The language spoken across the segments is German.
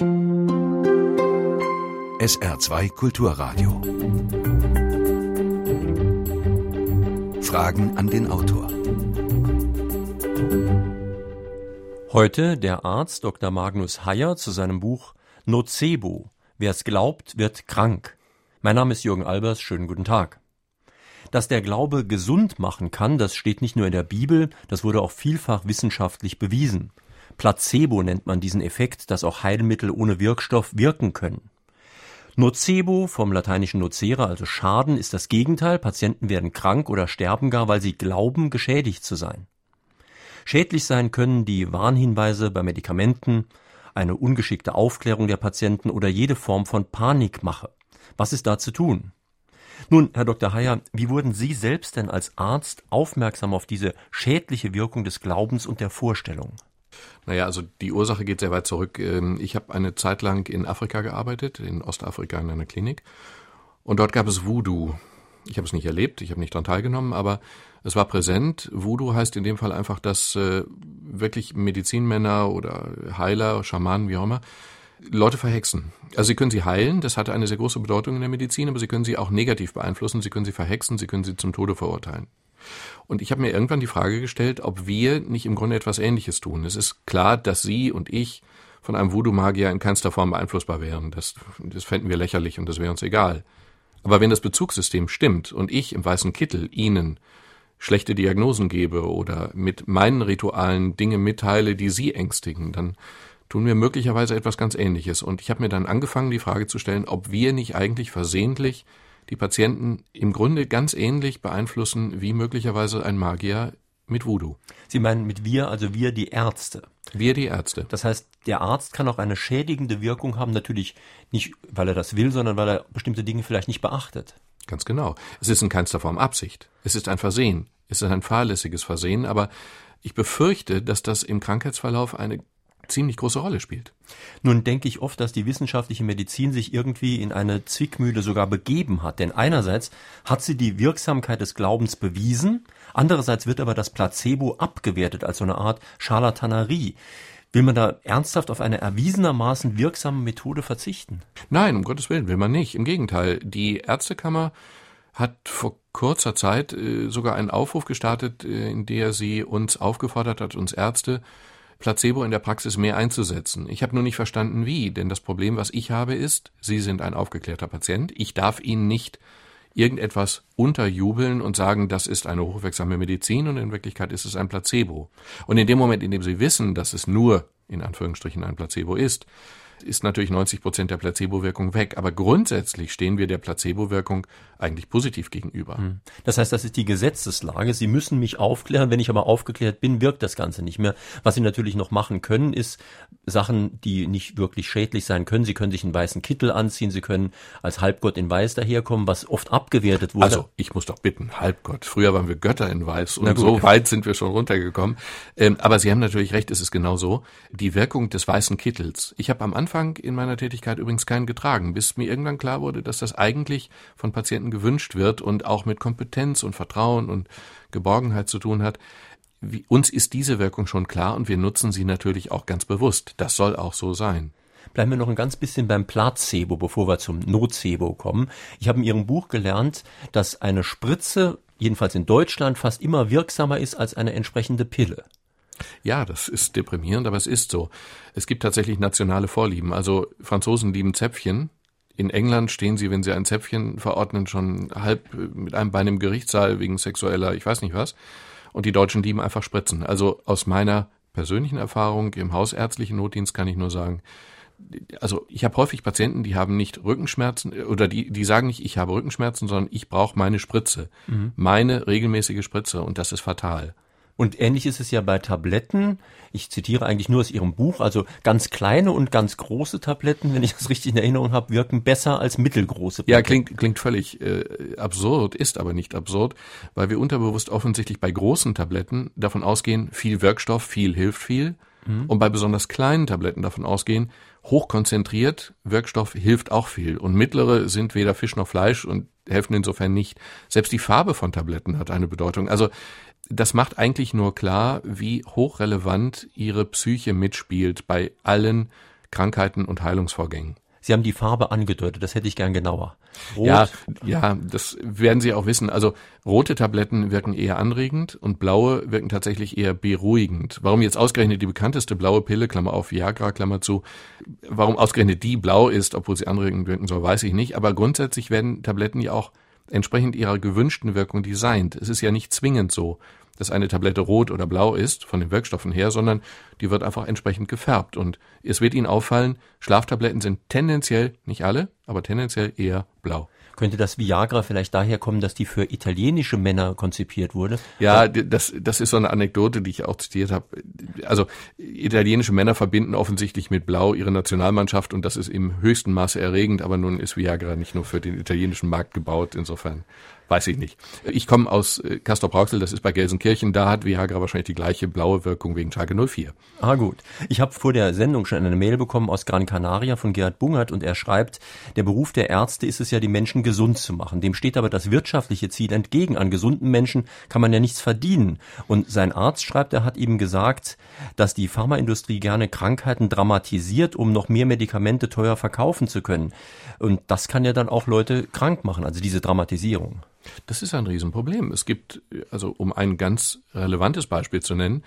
SR2 Kulturradio. Fragen an den Autor. Heute der Arzt Dr. Magnus Heyer zu seinem Buch Nocebo. Wer es glaubt, wird krank. Mein Name ist Jürgen Albers. Schönen guten Tag. Dass der Glaube gesund machen kann, das steht nicht nur in der Bibel, das wurde auch vielfach wissenschaftlich bewiesen. Placebo nennt man diesen Effekt, dass auch Heilmittel ohne Wirkstoff wirken können. Nocebo vom lateinischen nocere, also Schaden, ist das Gegenteil. Patienten werden krank oder sterben gar, weil sie glauben, geschädigt zu sein. Schädlich sein können die Warnhinweise bei Medikamenten, eine ungeschickte Aufklärung der Patienten oder jede Form von Panikmache. Was ist da zu tun? Nun, Herr Dr. Heyer, wie wurden Sie selbst denn als Arzt aufmerksam auf diese schädliche Wirkung des Glaubens und der Vorstellung? Naja, also die Ursache geht sehr weit zurück. Ähm, ich habe eine Zeit lang in Afrika gearbeitet, in Ostafrika in einer Klinik. Und dort gab es Voodoo. Ich habe es nicht erlebt, ich habe nicht daran teilgenommen, aber es war präsent. Voodoo heißt in dem Fall einfach, dass äh, wirklich Medizinmänner oder Heiler, Schamanen, wie auch immer, Leute verhexen. Also sie können sie heilen, das hatte eine sehr große Bedeutung in der Medizin, aber sie können sie auch negativ beeinflussen, sie können sie verhexen, sie können sie zum Tode verurteilen. Und ich habe mir irgendwann die Frage gestellt, ob wir nicht im Grunde etwas Ähnliches tun. Es ist klar, dass Sie und ich von einem Voodoo-Magier in keinster Form beeinflussbar wären. Das, das fänden wir lächerlich und das wäre uns egal. Aber wenn das Bezugssystem stimmt und ich im weißen Kittel Ihnen schlechte Diagnosen gebe oder mit meinen Ritualen Dinge mitteile, die Sie ängstigen, dann tun wir möglicherweise etwas ganz Ähnliches. Und ich habe mir dann angefangen, die Frage zu stellen, ob wir nicht eigentlich versehentlich die Patienten im Grunde ganz ähnlich beeinflussen wie möglicherweise ein Magier mit Voodoo. Sie meinen mit wir, also wir die Ärzte. Wir die Ärzte. Das heißt, der Arzt kann auch eine schädigende Wirkung haben, natürlich nicht, weil er das will, sondern weil er bestimmte Dinge vielleicht nicht beachtet. Ganz genau. Es ist in keinster Form Absicht. Es ist ein Versehen. Es ist ein fahrlässiges Versehen, aber ich befürchte, dass das im Krankheitsverlauf eine ziemlich große Rolle spielt. Nun denke ich oft, dass die wissenschaftliche Medizin sich irgendwie in eine Zwickmühle sogar begeben hat. Denn einerseits hat sie die Wirksamkeit des Glaubens bewiesen, andererseits wird aber das Placebo abgewertet als so eine Art Charlatanerie. Will man da ernsthaft auf eine erwiesenermaßen wirksame Methode verzichten? Nein, um Gottes Willen will man nicht. Im Gegenteil, die Ärztekammer hat vor kurzer Zeit äh, sogar einen Aufruf gestartet, äh, in der sie uns aufgefordert hat, uns Ärzte Placebo in der Praxis mehr einzusetzen. Ich habe nur nicht verstanden, wie, denn das Problem, was ich habe, ist, Sie sind ein aufgeklärter Patient, ich darf Ihnen nicht irgendetwas unterjubeln und sagen, das ist eine hochwirksame Medizin und in Wirklichkeit ist es ein Placebo. Und in dem Moment, in dem Sie wissen, dass es nur in Anführungsstrichen ein Placebo ist, ist natürlich 90 Prozent der Placebo-Wirkung weg. Aber grundsätzlich stehen wir der Placebo-Wirkung eigentlich positiv gegenüber. Hm. Das heißt, das ist die Gesetzeslage. Sie müssen mich aufklären. Wenn ich aber aufgeklärt bin, wirkt das Ganze nicht mehr. Was Sie natürlich noch machen können, ist Sachen, die nicht wirklich schädlich sein können. Sie können sich einen weißen Kittel anziehen. Sie können als Halbgott in Weiß daherkommen, was oft abgewertet wurde. Also, ich muss doch bitten, Halbgott. Früher waren wir Götter in Weiß und so weit sind wir schon runtergekommen. Ähm, aber Sie haben natürlich recht, es ist genau so. Die Wirkung des weißen Kittels. Ich habe am Anfang Anfang in meiner Tätigkeit übrigens keinen getragen, bis mir irgendwann klar wurde, dass das eigentlich von Patienten gewünscht wird und auch mit Kompetenz und Vertrauen und Geborgenheit zu tun hat. Wie, uns ist diese Wirkung schon klar und wir nutzen sie natürlich auch ganz bewusst. Das soll auch so sein. Bleiben wir noch ein ganz bisschen beim Placebo, bevor wir zum Nocebo kommen. Ich habe in Ihrem Buch gelernt, dass eine Spritze, jedenfalls in Deutschland, fast immer wirksamer ist als eine entsprechende Pille. Ja, das ist deprimierend, aber es ist so. Es gibt tatsächlich nationale Vorlieben. Also Franzosen lieben Zäpfchen. In England stehen sie, wenn sie ein Zäpfchen verordnen, schon halb mit einem Bein im Gerichtssaal wegen sexueller, ich weiß nicht was. Und die Deutschen lieben einfach Spritzen. Also aus meiner persönlichen Erfahrung im hausärztlichen Notdienst kann ich nur sagen, also ich habe häufig Patienten, die haben nicht Rückenschmerzen oder die, die sagen nicht, ich habe Rückenschmerzen, sondern ich brauche meine Spritze, mhm. meine regelmäßige Spritze und das ist fatal. Und ähnlich ist es ja bei Tabletten. Ich zitiere eigentlich nur aus Ihrem Buch. Also ganz kleine und ganz große Tabletten, wenn ich das richtig in Erinnerung habe, wirken besser als mittelgroße. Tabletten. Ja, klingt, klingt völlig äh, absurd, ist aber nicht absurd, weil wir unterbewusst offensichtlich bei großen Tabletten davon ausgehen, viel Wirkstoff, viel hilft viel. Mhm. Und bei besonders kleinen Tabletten davon ausgehen, hochkonzentriert, Wirkstoff hilft auch viel. Und mittlere sind weder Fisch noch Fleisch und helfen insofern nicht. Selbst die Farbe von Tabletten hat eine Bedeutung. Also das macht eigentlich nur klar, wie hochrelevant ihre Psyche mitspielt bei allen Krankheiten und Heilungsvorgängen. Sie haben die Farbe angedeutet, das hätte ich gern genauer. Rot. Ja, ja, das werden Sie auch wissen. Also rote Tabletten wirken eher anregend und blaue wirken tatsächlich eher beruhigend. Warum jetzt ausgerechnet die bekannteste blaue Pille, Klammer auf Viagra, Klammer zu, warum ausgerechnet die blau ist, obwohl sie anregend wirken soll, weiß ich nicht. Aber grundsätzlich werden Tabletten ja auch entsprechend ihrer gewünschten Wirkung designt. Es ist ja nicht zwingend so, dass eine Tablette rot oder blau ist, von den Wirkstoffen her, sondern die wird einfach entsprechend gefärbt. Und es wird Ihnen auffallen, Schlaftabletten sind tendenziell, nicht alle, aber tendenziell eher blau. Könnte das Viagra vielleicht daher kommen, dass die für italienische Männer konzipiert wurde? Ja, das, das ist so eine Anekdote, die ich auch zitiert habe. Also italienische Männer verbinden offensichtlich mit Blau ihre Nationalmannschaft und das ist im höchsten Maße erregend, aber nun ist Viagra nicht nur für den italienischen Markt gebaut, insofern Weiß ich nicht. Ich komme aus äh, Castor-Brauxel, das ist bei Gelsenkirchen. Da hat Viagra wahrscheinlich die gleiche blaue Wirkung wegen Schalke 04. Ah gut. Ich habe vor der Sendung schon eine Mail bekommen aus Gran Canaria von Gerhard Bungert und er schreibt, der Beruf der Ärzte ist es ja, die Menschen gesund zu machen. Dem steht aber das wirtschaftliche Ziel entgegen. An gesunden Menschen kann man ja nichts verdienen. Und sein Arzt schreibt, er hat ihm gesagt, dass die Pharmaindustrie gerne Krankheiten dramatisiert, um noch mehr Medikamente teuer verkaufen zu können. Und das kann ja dann auch Leute krank machen, also diese Dramatisierung. Das ist ein Riesenproblem. Es gibt, also um ein ganz relevantes Beispiel zu nennen,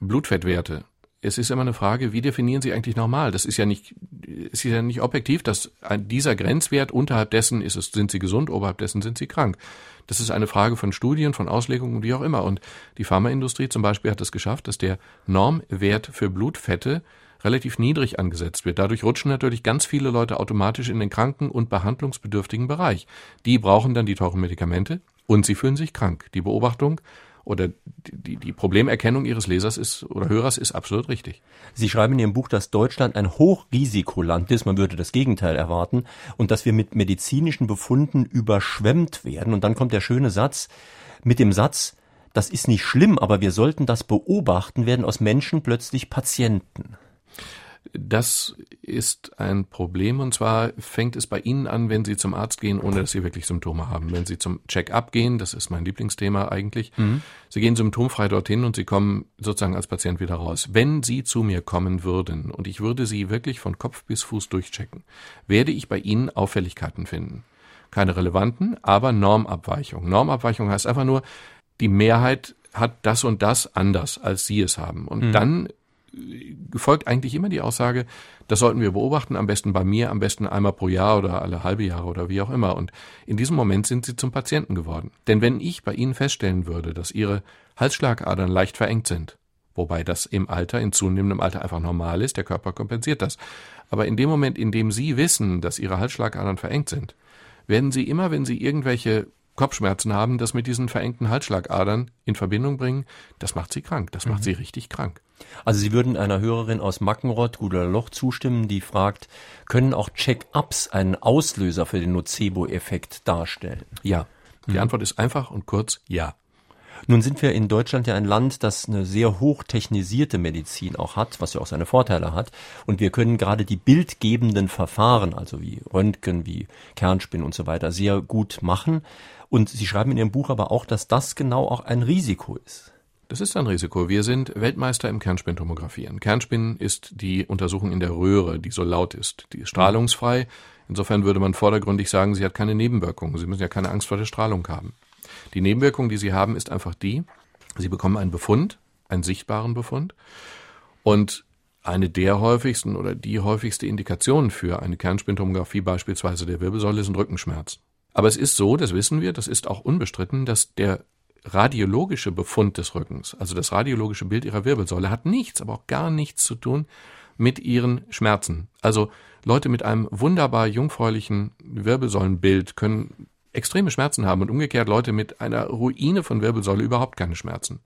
Blutfettwerte. Es ist immer eine Frage, wie definieren Sie eigentlich normal? Das ist ja nicht, ist ja nicht objektiv, dass dieser Grenzwert unterhalb dessen ist es, sind Sie gesund, oberhalb dessen sind Sie krank. Das ist eine Frage von Studien, von Auslegungen, wie auch immer. Und die Pharmaindustrie zum Beispiel hat es geschafft, dass der Normwert für Blutfette relativ niedrig angesetzt wird. Dadurch rutschen natürlich ganz viele Leute automatisch in den kranken und behandlungsbedürftigen Bereich. Die brauchen dann die teuren Medikamente und sie fühlen sich krank. Die Beobachtung oder die, die Problemerkennung Ihres Lesers ist oder Hörers ist absolut richtig. Sie schreiben in Ihrem Buch, dass Deutschland ein Hochrisikoland ist. Man würde das Gegenteil erwarten und dass wir mit medizinischen Befunden überschwemmt werden. Und dann kommt der schöne Satz mit dem Satz, das ist nicht schlimm, aber wir sollten das beobachten, werden aus Menschen plötzlich Patienten. Das ist ein Problem und zwar fängt es bei Ihnen an, wenn Sie zum Arzt gehen, ohne dass Sie wirklich Symptome haben. Wenn Sie zum Check-up gehen, das ist mein Lieblingsthema eigentlich, mhm. Sie gehen symptomfrei dorthin und Sie kommen sozusagen als Patient wieder raus. Wenn Sie zu mir kommen würden und ich würde Sie wirklich von Kopf bis Fuß durchchecken, werde ich bei Ihnen Auffälligkeiten finden. Keine relevanten, aber Normabweichung. Normabweichung heißt einfach nur, die Mehrheit hat das und das anders, als Sie es haben. Und mhm. dann folgt eigentlich immer die Aussage, das sollten wir beobachten, am besten bei mir, am besten einmal pro Jahr oder alle halbe Jahre oder wie auch immer. Und in diesem Moment sind sie zum Patienten geworden. Denn wenn ich bei Ihnen feststellen würde, dass Ihre Halsschlagadern leicht verengt sind, wobei das im Alter, in zunehmendem Alter einfach normal ist, der Körper kompensiert das. Aber in dem Moment, in dem Sie wissen, dass Ihre Halsschlagadern verengt sind, werden Sie immer, wenn Sie irgendwelche Kopfschmerzen haben, das mit diesen verengten Halsschlagadern in Verbindung bringen, das macht sie krank. Das macht mhm. sie richtig krank. Also Sie würden einer Hörerin aus Mackenrott, Guter Loch, zustimmen, die fragt, können auch Check-ups einen Auslöser für den Nocebo-Effekt darstellen? Ja. Die mhm. Antwort ist einfach und kurz ja. Nun sind wir in Deutschland ja ein Land, das eine sehr hochtechnisierte Medizin auch hat, was ja auch seine Vorteile hat. Und wir können gerade die bildgebenden Verfahren, also wie Röntgen, wie Kernspin und so weiter, sehr gut machen. Und Sie schreiben in Ihrem Buch aber auch, dass das genau auch ein Risiko ist. Das ist ein Risiko. Wir sind Weltmeister im Kernspintomografieren. Kernspin ist die Untersuchung in der Röhre, die so laut ist. Die ist strahlungsfrei. Insofern würde man vordergründig sagen, sie hat keine Nebenwirkungen. Sie müssen ja keine Angst vor der Strahlung haben. Die Nebenwirkung, die Sie haben, ist einfach die, Sie bekommen einen Befund, einen sichtbaren Befund. Und eine der häufigsten oder die häufigste Indikation für eine Kernspintomographie beispielsweise der Wirbelsäule sind Rückenschmerzen. Aber es ist so, das wissen wir, das ist auch unbestritten, dass der radiologische Befund des Rückens, also das radiologische Bild ihrer Wirbelsäule, hat nichts, aber auch gar nichts zu tun mit ihren Schmerzen. Also Leute mit einem wunderbar jungfräulichen Wirbelsäulenbild können extreme Schmerzen haben und umgekehrt Leute mit einer Ruine von Wirbelsäule überhaupt keine Schmerzen.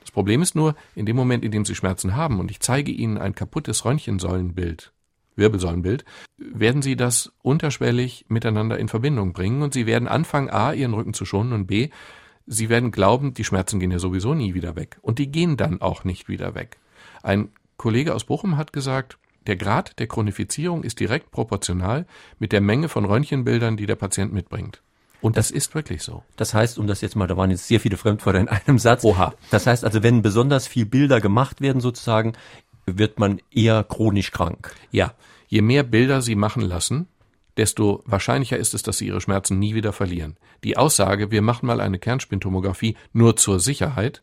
Das Problem ist nur, in dem Moment, in dem sie Schmerzen haben und ich zeige ihnen ein kaputtes Röntgensäulenbild, Wirbelsäulenbild, werden sie das unterschwellig miteinander in Verbindung bringen und sie werden anfangen, a, ihren Rücken zu schonen und b, sie werden glauben, die Schmerzen gehen ja sowieso nie wieder weg. Und die gehen dann auch nicht wieder weg. Ein Kollege aus Bochum hat gesagt, der Grad der Chronifizierung ist direkt proportional mit der Menge von Röntgenbildern, die der Patient mitbringt. Und das, das, ist wirklich so. Das heißt, um das jetzt mal, da waren jetzt sehr viele Fremdwörter in einem Satz. Oha. Das heißt also, wenn besonders viel Bilder gemacht werden sozusagen, wird man eher chronisch krank. Ja, je mehr Bilder Sie machen lassen, desto wahrscheinlicher ist es, dass Sie Ihre Schmerzen nie wieder verlieren. Die Aussage, wir machen mal eine Kernspintomographie nur zur Sicherheit,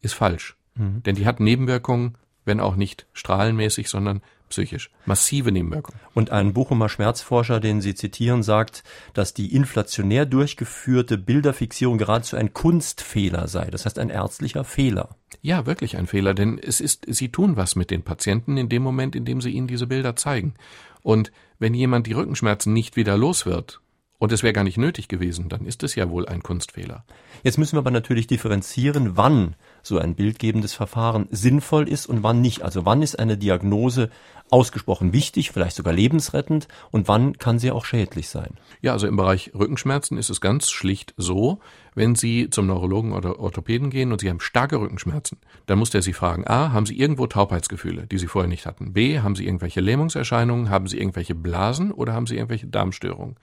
ist falsch. Mhm. Denn die hat Nebenwirkungen, wenn auch nicht strahlenmäßig, sondern psychisch. Massive Nebenwirkungen. Und ein Bochumer Schmerzforscher, den Sie zitieren, sagt, dass die inflationär durchgeführte Bilderfixierung geradezu ein Kunstfehler sei. Das heißt ein ärztlicher Fehler. Ja, wirklich ein Fehler, denn es ist, Sie tun was mit den Patienten in dem Moment, in dem Sie ihnen diese Bilder zeigen. Und wenn jemand die Rückenschmerzen nicht wieder los wird, und es wäre gar nicht nötig gewesen, dann ist es ja wohl ein Kunstfehler. Jetzt müssen wir aber natürlich differenzieren, wann so ein bildgebendes Verfahren sinnvoll ist und wann nicht. Also wann ist eine Diagnose ausgesprochen wichtig, vielleicht sogar lebensrettend und wann kann sie auch schädlich sein? Ja, also im Bereich Rückenschmerzen ist es ganz schlicht so, wenn Sie zum Neurologen oder Orthopäden gehen und Sie haben starke Rückenschmerzen, dann muss der Sie fragen, a, haben Sie irgendwo Taubheitsgefühle, die Sie vorher nicht hatten? B, haben Sie irgendwelche Lähmungserscheinungen, haben Sie irgendwelche Blasen oder haben Sie irgendwelche Darmstörungen?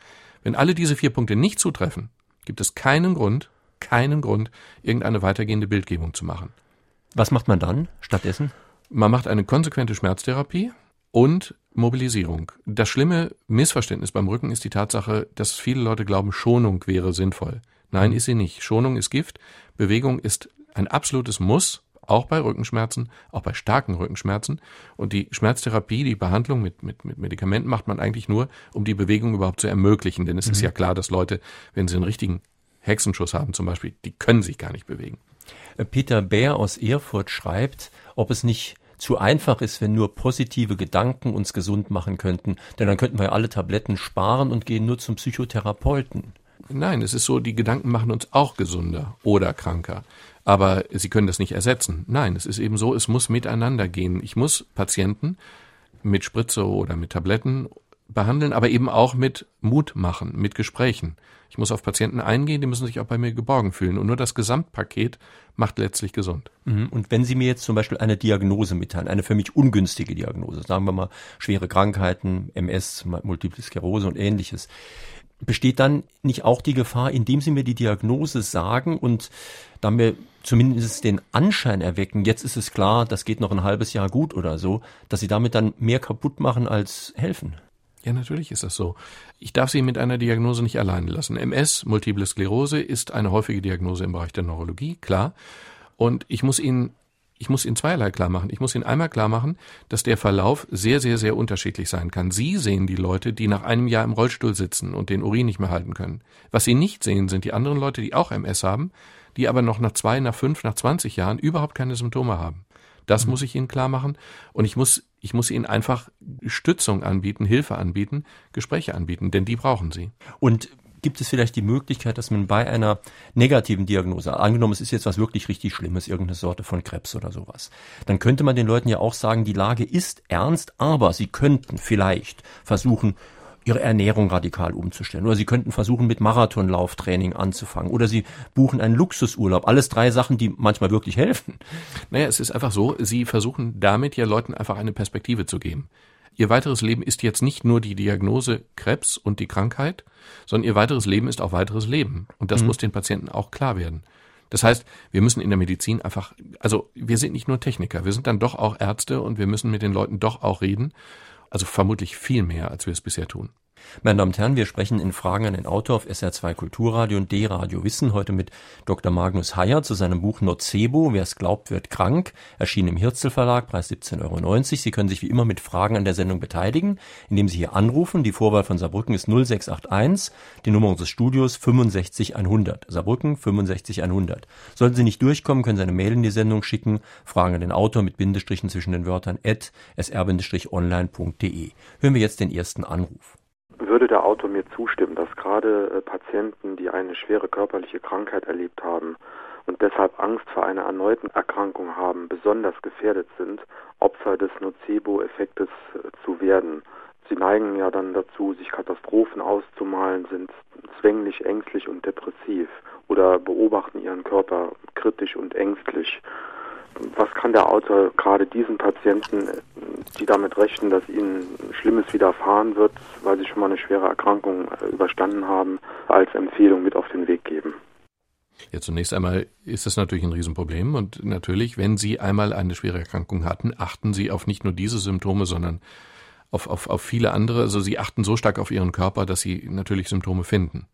Wenn alle diese vier Punkte nicht zutreffen, gibt es keinen Grund, keinen Grund, irgendeine weitergehende Bildgebung zu machen. Was macht man dann stattdessen? Man macht eine konsequente Schmerztherapie und Mobilisierung. Das schlimme Missverständnis beim Rücken ist die Tatsache, dass viele Leute glauben, Schonung wäre sinnvoll. Nein, ist sie nicht. Schonung ist Gift. Bewegung ist ein absolutes Muss auch bei Rückenschmerzen, auch bei starken Rückenschmerzen. Und die Schmerztherapie, die Behandlung mit, mit, mit Medikamenten macht man eigentlich nur, um die Bewegung überhaupt zu ermöglichen. Denn es mhm. ist ja klar, dass Leute, wenn sie einen richtigen Hexenschuss haben zum Beispiel, die können sich gar nicht bewegen. Äh, Peter Bär aus Erfurt schreibt, ob es nicht zu einfach ist, wenn nur positive Gedanken uns gesund machen könnten. Denn dann könnten wir alle Tabletten sparen und gehen nur zum Psychotherapeuten. Nein, es ist so, die Gedanken machen uns auch gesunder oder kranker. Aber sie können das nicht ersetzen. Nein, es ist eben so, es muss miteinander gehen. Ich muss Patienten mit Spritze oder mit Tabletten behandeln, aber eben auch mit Mut machen, mit Gesprächen. Ich muss auf Patienten eingehen, die müssen sich auch bei mir geborgen fühlen. Und nur das Gesamtpaket macht letztlich gesund. Mhm. Und wenn Sie mir jetzt zum Beispiel eine Diagnose mitteilen, eine für mich ungünstige Diagnose, sagen wir mal schwere Krankheiten, MS, Multiple Sklerose und ähnliches, besteht dann nicht auch die Gefahr, indem Sie mir die Diagnose sagen und dann mir zumindest den Anschein erwecken, jetzt ist es klar, das geht noch ein halbes Jahr gut oder so, dass Sie damit dann mehr kaputt machen als helfen? Ja, natürlich ist das so. Ich darf Sie mit einer Diagnose nicht alleine lassen. MS, Multiple Sklerose, ist eine häufige Diagnose im Bereich der Neurologie, klar. Und ich muss Ihnen ich muss Ihnen zweierlei klar machen. Ich muss Ihnen einmal klar machen, dass der Verlauf sehr, sehr, sehr unterschiedlich sein kann. Sie sehen die Leute, die nach einem Jahr im Rollstuhl sitzen und den Urin nicht mehr halten können. Was Sie nicht sehen, sind die anderen Leute, die auch MS haben, die aber noch nach zwei, nach fünf, nach zwanzig Jahren überhaupt keine Symptome haben. Das mhm. muss ich Ihnen klar machen. Und ich muss, ich muss Ihnen einfach Stützung anbieten, Hilfe anbieten, Gespräche anbieten, denn die brauchen Sie. Und gibt es vielleicht die Möglichkeit, dass man bei einer negativen Diagnose, angenommen es ist jetzt was wirklich richtig Schlimmes, irgendeine Sorte von Krebs oder sowas, dann könnte man den Leuten ja auch sagen, die Lage ist ernst, aber sie könnten vielleicht versuchen, ihre Ernährung radikal umzustellen. Oder sie könnten versuchen, mit Marathonlauftraining anzufangen. Oder sie buchen einen Luxusurlaub. Alles drei Sachen, die manchmal wirklich helfen. Naja, es ist einfach so, sie versuchen damit ja Leuten einfach eine Perspektive zu geben. Ihr weiteres Leben ist jetzt nicht nur die Diagnose Krebs und die Krankheit, sondern ihr weiteres Leben ist auch weiteres Leben. Und das mhm. muss den Patienten auch klar werden. Das heißt, wir müssen in der Medizin einfach, also wir sind nicht nur Techniker, wir sind dann doch auch Ärzte und wir müssen mit den Leuten doch auch reden. Also vermutlich viel mehr, als wir es bisher tun. Meine Damen und Herren, wir sprechen in Fragen an den Autor auf SR2 Kulturradio und D-Radio Wissen heute mit Dr. Magnus Heyer zu seinem Buch Nocebo, wer es glaubt, wird krank, erschienen im Hirzel Verlag, Preis 17,90 Euro. Sie können sich wie immer mit Fragen an der Sendung beteiligen, indem Sie hier anrufen. Die Vorwahl von Saarbrücken ist 0681, die Nummer unseres Studios 65100. Saarbrücken 65100. Sollten Sie nicht durchkommen, können Sie eine Mail in die Sendung schicken, Fragen an den Autor mit Bindestrichen zwischen den Wörtern at sr-online.de. Hören wir jetzt den ersten Anruf der Autor mir zustimmen, dass gerade äh, Patienten, die eine schwere körperliche Krankheit erlebt haben und deshalb Angst vor einer erneuten Erkrankung haben, besonders gefährdet sind, Opfer des Nocebo-Effektes äh, zu werden. Sie neigen ja dann dazu, sich Katastrophen auszumalen, sind zwänglich, ängstlich und depressiv oder beobachten ihren Körper kritisch und ängstlich was kann der Autor gerade diesen Patienten, die damit rechnen, dass ihnen Schlimmes widerfahren wird, weil sie schon mal eine schwere Erkrankung äh, überstanden haben, als Empfehlung mit auf den Weg geben? Ja, zunächst einmal ist das natürlich ein Riesenproblem und natürlich, wenn Sie einmal eine schwere Erkrankung hatten, achten Sie auf nicht nur diese Symptome, sondern auf, auf, auf viele andere. Also Sie achten so stark auf Ihren Körper, dass Sie natürlich Symptome finden.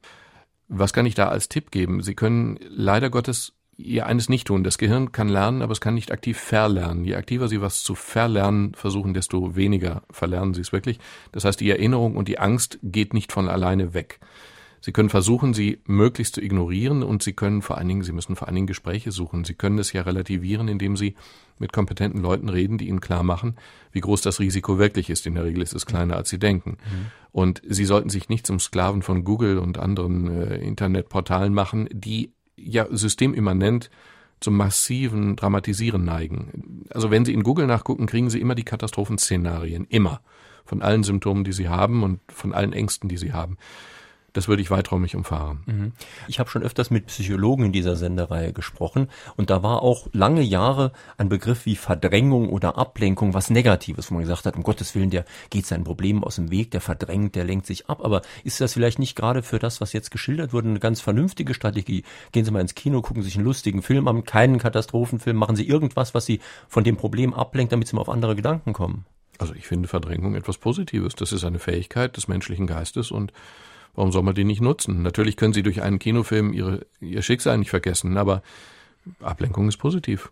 Was kann ich da als Tipp geben? Sie können leider Gottes ihr eines nicht tun. Das Gehirn kann lernen, aber es kann nicht aktiv verlernen. Je aktiver Sie was zu verlernen versuchen, desto weniger verlernen Sie es wirklich. Das heißt, die Erinnerung und die Angst geht nicht von alleine weg. Sie können versuchen, sie möglichst zu ignorieren und Sie können vor allen Dingen, Sie müssen vor allen Dingen Gespräche suchen. Sie können es ja relativieren, indem Sie mit kompetenten Leuten reden, die Ihnen klar machen, wie groß das Risiko wirklich ist. In der Regel ist es kleiner, als Sie denken. Mhm. Und Sie sollten sich nicht zum Sklaven von Google und anderen äh, Internetportalen machen, die ja systemimmanent zum massiven Dramatisieren neigen. Also wenn Sie in Google nachgucken, kriegen Sie immer die Katastrophenszenarien. Immer. Von allen Symptomen, die Sie haben und von allen Ängsten, die Sie haben. Das würde ich weiträumig umfahren. Mhm. Ich habe schon öfters mit Psychologen in dieser Sendereihe gesprochen und da war auch lange Jahre ein Begriff wie Verdrängung oder Ablenkung was Negatives, wo man gesagt hat, um Gottes Willen, der geht seinen Problemen aus dem Weg, der verdrängt, der lenkt sich ab. Aber ist das vielleicht nicht gerade für das, was jetzt geschildert wurde, eine ganz vernünftige Strategie? Gehen Sie mal ins Kino, gucken sich einen lustigen Film an, keinen Katastrophenfilm, machen Sie irgendwas, was Sie von dem Problem ablenkt, damit Sie mal auf andere Gedanken kommen. Also ich finde Verdrängung etwas Positives. Das ist eine Fähigkeit des menschlichen Geistes und Warum soll man die nicht nutzen? Natürlich können Sie durch einen Kinofilm ihre, Ihr Schicksal nicht vergessen, aber Ablenkung ist positiv.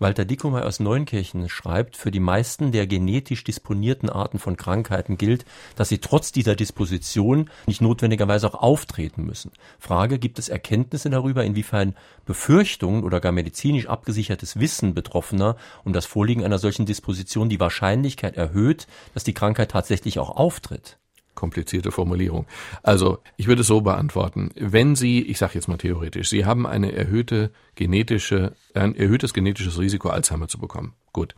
Walter Dickomer aus Neunkirchen schreibt, für die meisten der genetisch disponierten Arten von Krankheiten gilt, dass sie trotz dieser Disposition nicht notwendigerweise auch auftreten müssen. Frage, gibt es Erkenntnisse darüber, inwiefern Befürchtungen oder gar medizinisch abgesichertes Wissen Betroffener um das Vorliegen einer solchen Disposition die Wahrscheinlichkeit erhöht, dass die Krankheit tatsächlich auch auftritt? Komplizierte Formulierung. Also, ich würde es so beantworten. Wenn Sie, ich sage jetzt mal theoretisch, Sie haben eine erhöhte genetische, ein erhöhtes genetisches Risiko, Alzheimer zu bekommen. Gut.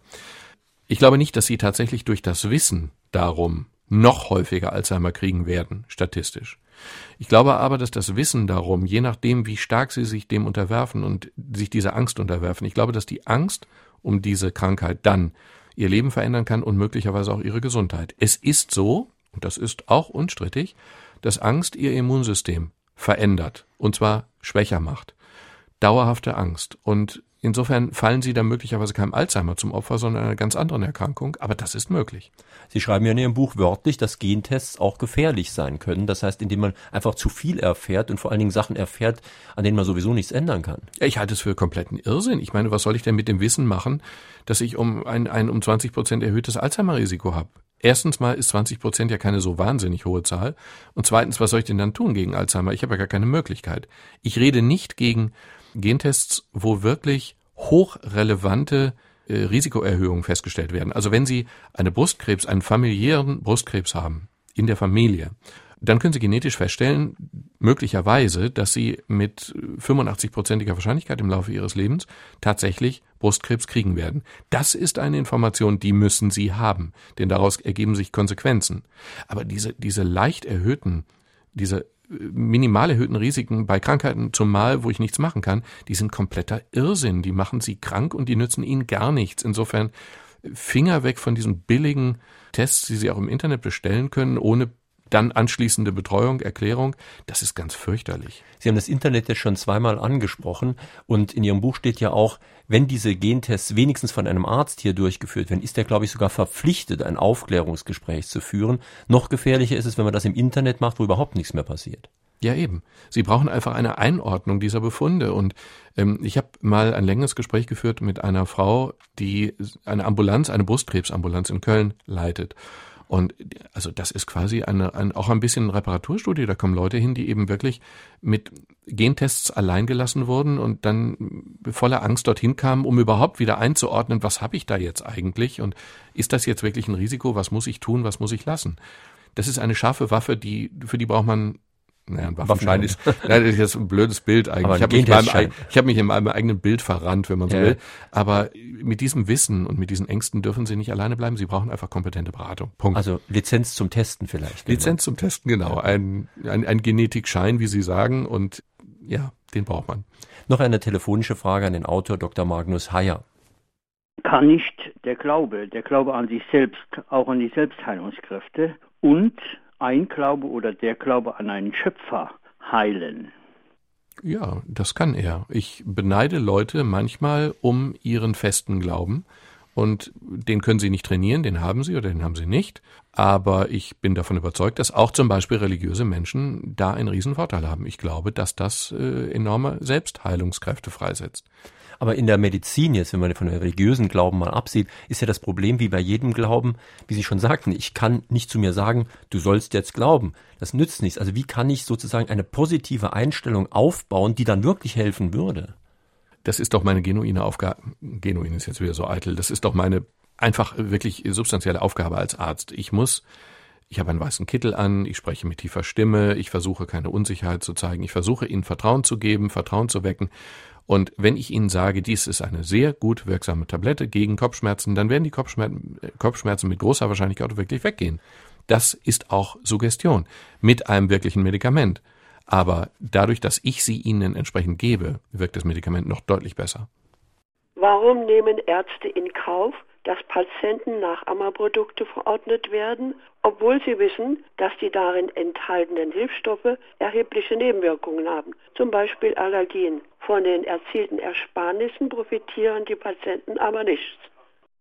Ich glaube nicht, dass Sie tatsächlich durch das Wissen darum noch häufiger Alzheimer kriegen werden, statistisch. Ich glaube aber, dass das Wissen darum, je nachdem, wie stark Sie sich dem unterwerfen und sich dieser Angst unterwerfen, ich glaube, dass die Angst um diese Krankheit dann ihr Leben verändern kann und möglicherweise auch ihre Gesundheit. Es ist so, und das ist auch unstrittig, dass Angst ihr Immunsystem verändert, und zwar schwächer macht. Dauerhafte Angst. Und insofern fallen sie dann möglicherweise keinem Alzheimer zum Opfer, sondern einer ganz anderen Erkrankung, aber das ist möglich. Sie schreiben ja in Ihrem Buch wörtlich, dass Gentests auch gefährlich sein können. Das heißt, indem man einfach zu viel erfährt und vor allen Dingen Sachen erfährt, an denen man sowieso nichts ändern kann. Ich halte es für kompletten Irrsinn. Ich meine, was soll ich denn mit dem Wissen machen, dass ich um ein, ein um 20 Prozent erhöhtes Alzheimer-Risiko habe? Erstens mal ist 20 Prozent ja keine so wahnsinnig hohe Zahl. Und zweitens, was soll ich denn dann tun gegen Alzheimer? Ich habe ja gar keine Möglichkeit. Ich rede nicht gegen Gentests, wo wirklich hochrelevante äh, Risikoerhöhungen festgestellt werden. Also wenn Sie eine Brustkrebs, einen familiären Brustkrebs haben, in der Familie, dann können Sie genetisch feststellen, möglicherweise, dass Sie mit 85-prozentiger Wahrscheinlichkeit im Laufe Ihres Lebens tatsächlich Brustkrebs kriegen werden. Das ist eine Information, die müssen Sie haben, denn daraus ergeben sich Konsequenzen. Aber diese, diese leicht erhöhten, diese äh, minimal erhöhten Risiken bei Krankheiten, zumal wo ich nichts machen kann, die sind kompletter Irrsinn. Die machen Sie krank und die nützen Ihnen gar nichts. Insofern Finger weg von diesen billigen Tests, die Sie auch im Internet bestellen können, ohne dann anschließende Betreuung, Erklärung, das ist ganz fürchterlich. Sie haben das Internet jetzt schon zweimal angesprochen und in Ihrem Buch steht ja auch, wenn diese Gentests wenigstens von einem Arzt hier durchgeführt werden, ist er, glaube ich, sogar verpflichtet, ein Aufklärungsgespräch zu führen. Noch gefährlicher ist es, wenn man das im Internet macht, wo überhaupt nichts mehr passiert. Ja, eben. Sie brauchen einfach eine Einordnung dieser Befunde. Und ähm, ich habe mal ein längeres Gespräch geführt mit einer Frau, die eine Ambulanz, eine Brustkrebsambulanz in Köln leitet. Und also das ist quasi eine, ein, auch ein bisschen Reparaturstudie. Da kommen Leute hin, die eben wirklich mit Gentests allein gelassen wurden und dann voller Angst dorthin kamen, um überhaupt wieder einzuordnen, was habe ich da jetzt eigentlich und ist das jetzt wirklich ein Risiko? Was muss ich tun? Was muss ich lassen? Das ist eine scharfe Waffe, die, für die braucht man naja, ein Waffenschein ist, nein, das ist jetzt ein blödes Bild eigentlich. ich habe mich, meinem, ich hab mich in meinem eigenen Bild verrannt, wenn man so ja. will. Aber mit diesem Wissen und mit diesen Ängsten dürfen Sie nicht alleine bleiben. Sie brauchen einfach kompetente Beratung. Punkt. Also Lizenz zum Testen vielleicht. Genau. Lizenz zum Testen, genau. Ein, ein, ein Genetikschein, wie Sie sagen. Und ja, den braucht man. Noch eine telefonische Frage an den Autor Dr. Magnus Heyer. Kann nicht der Glaube, der Glaube an sich selbst, auch an die Selbstheilungskräfte und ein Glaube oder der Glaube an einen Schöpfer heilen? Ja, das kann er. Ich beneide Leute manchmal um ihren festen Glauben. Und den können sie nicht trainieren, den haben sie oder den haben sie nicht. Aber ich bin davon überzeugt, dass auch zum Beispiel religiöse Menschen da einen Riesenvorteil haben. Ich glaube, dass das äh, enorme Selbstheilungskräfte freisetzt. Aber in der Medizin jetzt, wenn man von religiösen Glauben mal absieht, ist ja das Problem wie bei jedem Glauben, wie Sie schon sagten, ich kann nicht zu mir sagen, du sollst jetzt glauben. Das nützt nichts. Also wie kann ich sozusagen eine positive Einstellung aufbauen, die dann wirklich helfen würde? Das ist doch meine genuine Aufgabe. Genuin ist jetzt wieder so eitel. Das ist doch meine einfach wirklich substanzielle Aufgabe als Arzt. Ich muss ich habe einen weißen Kittel an, ich spreche mit tiefer Stimme, ich versuche keine Unsicherheit zu zeigen, ich versuche ihnen Vertrauen zu geben, Vertrauen zu wecken. Und wenn ich Ihnen sage, dies ist eine sehr gut wirksame Tablette gegen Kopfschmerzen, dann werden die Kopfschmerzen, Kopfschmerzen mit großer Wahrscheinlichkeit auch wirklich weggehen. Das ist auch Suggestion mit einem wirklichen Medikament. Aber dadurch, dass ich sie Ihnen entsprechend gebe, wirkt das Medikament noch deutlich besser. Warum nehmen Ärzte in Kauf, dass Patienten Nachahmerprodukte verordnet werden, obwohl sie wissen, dass die darin enthaltenen Hilfsstoffe erhebliche Nebenwirkungen haben, zum Beispiel Allergien. Von den erzielten Ersparnissen profitieren die Patienten aber nicht.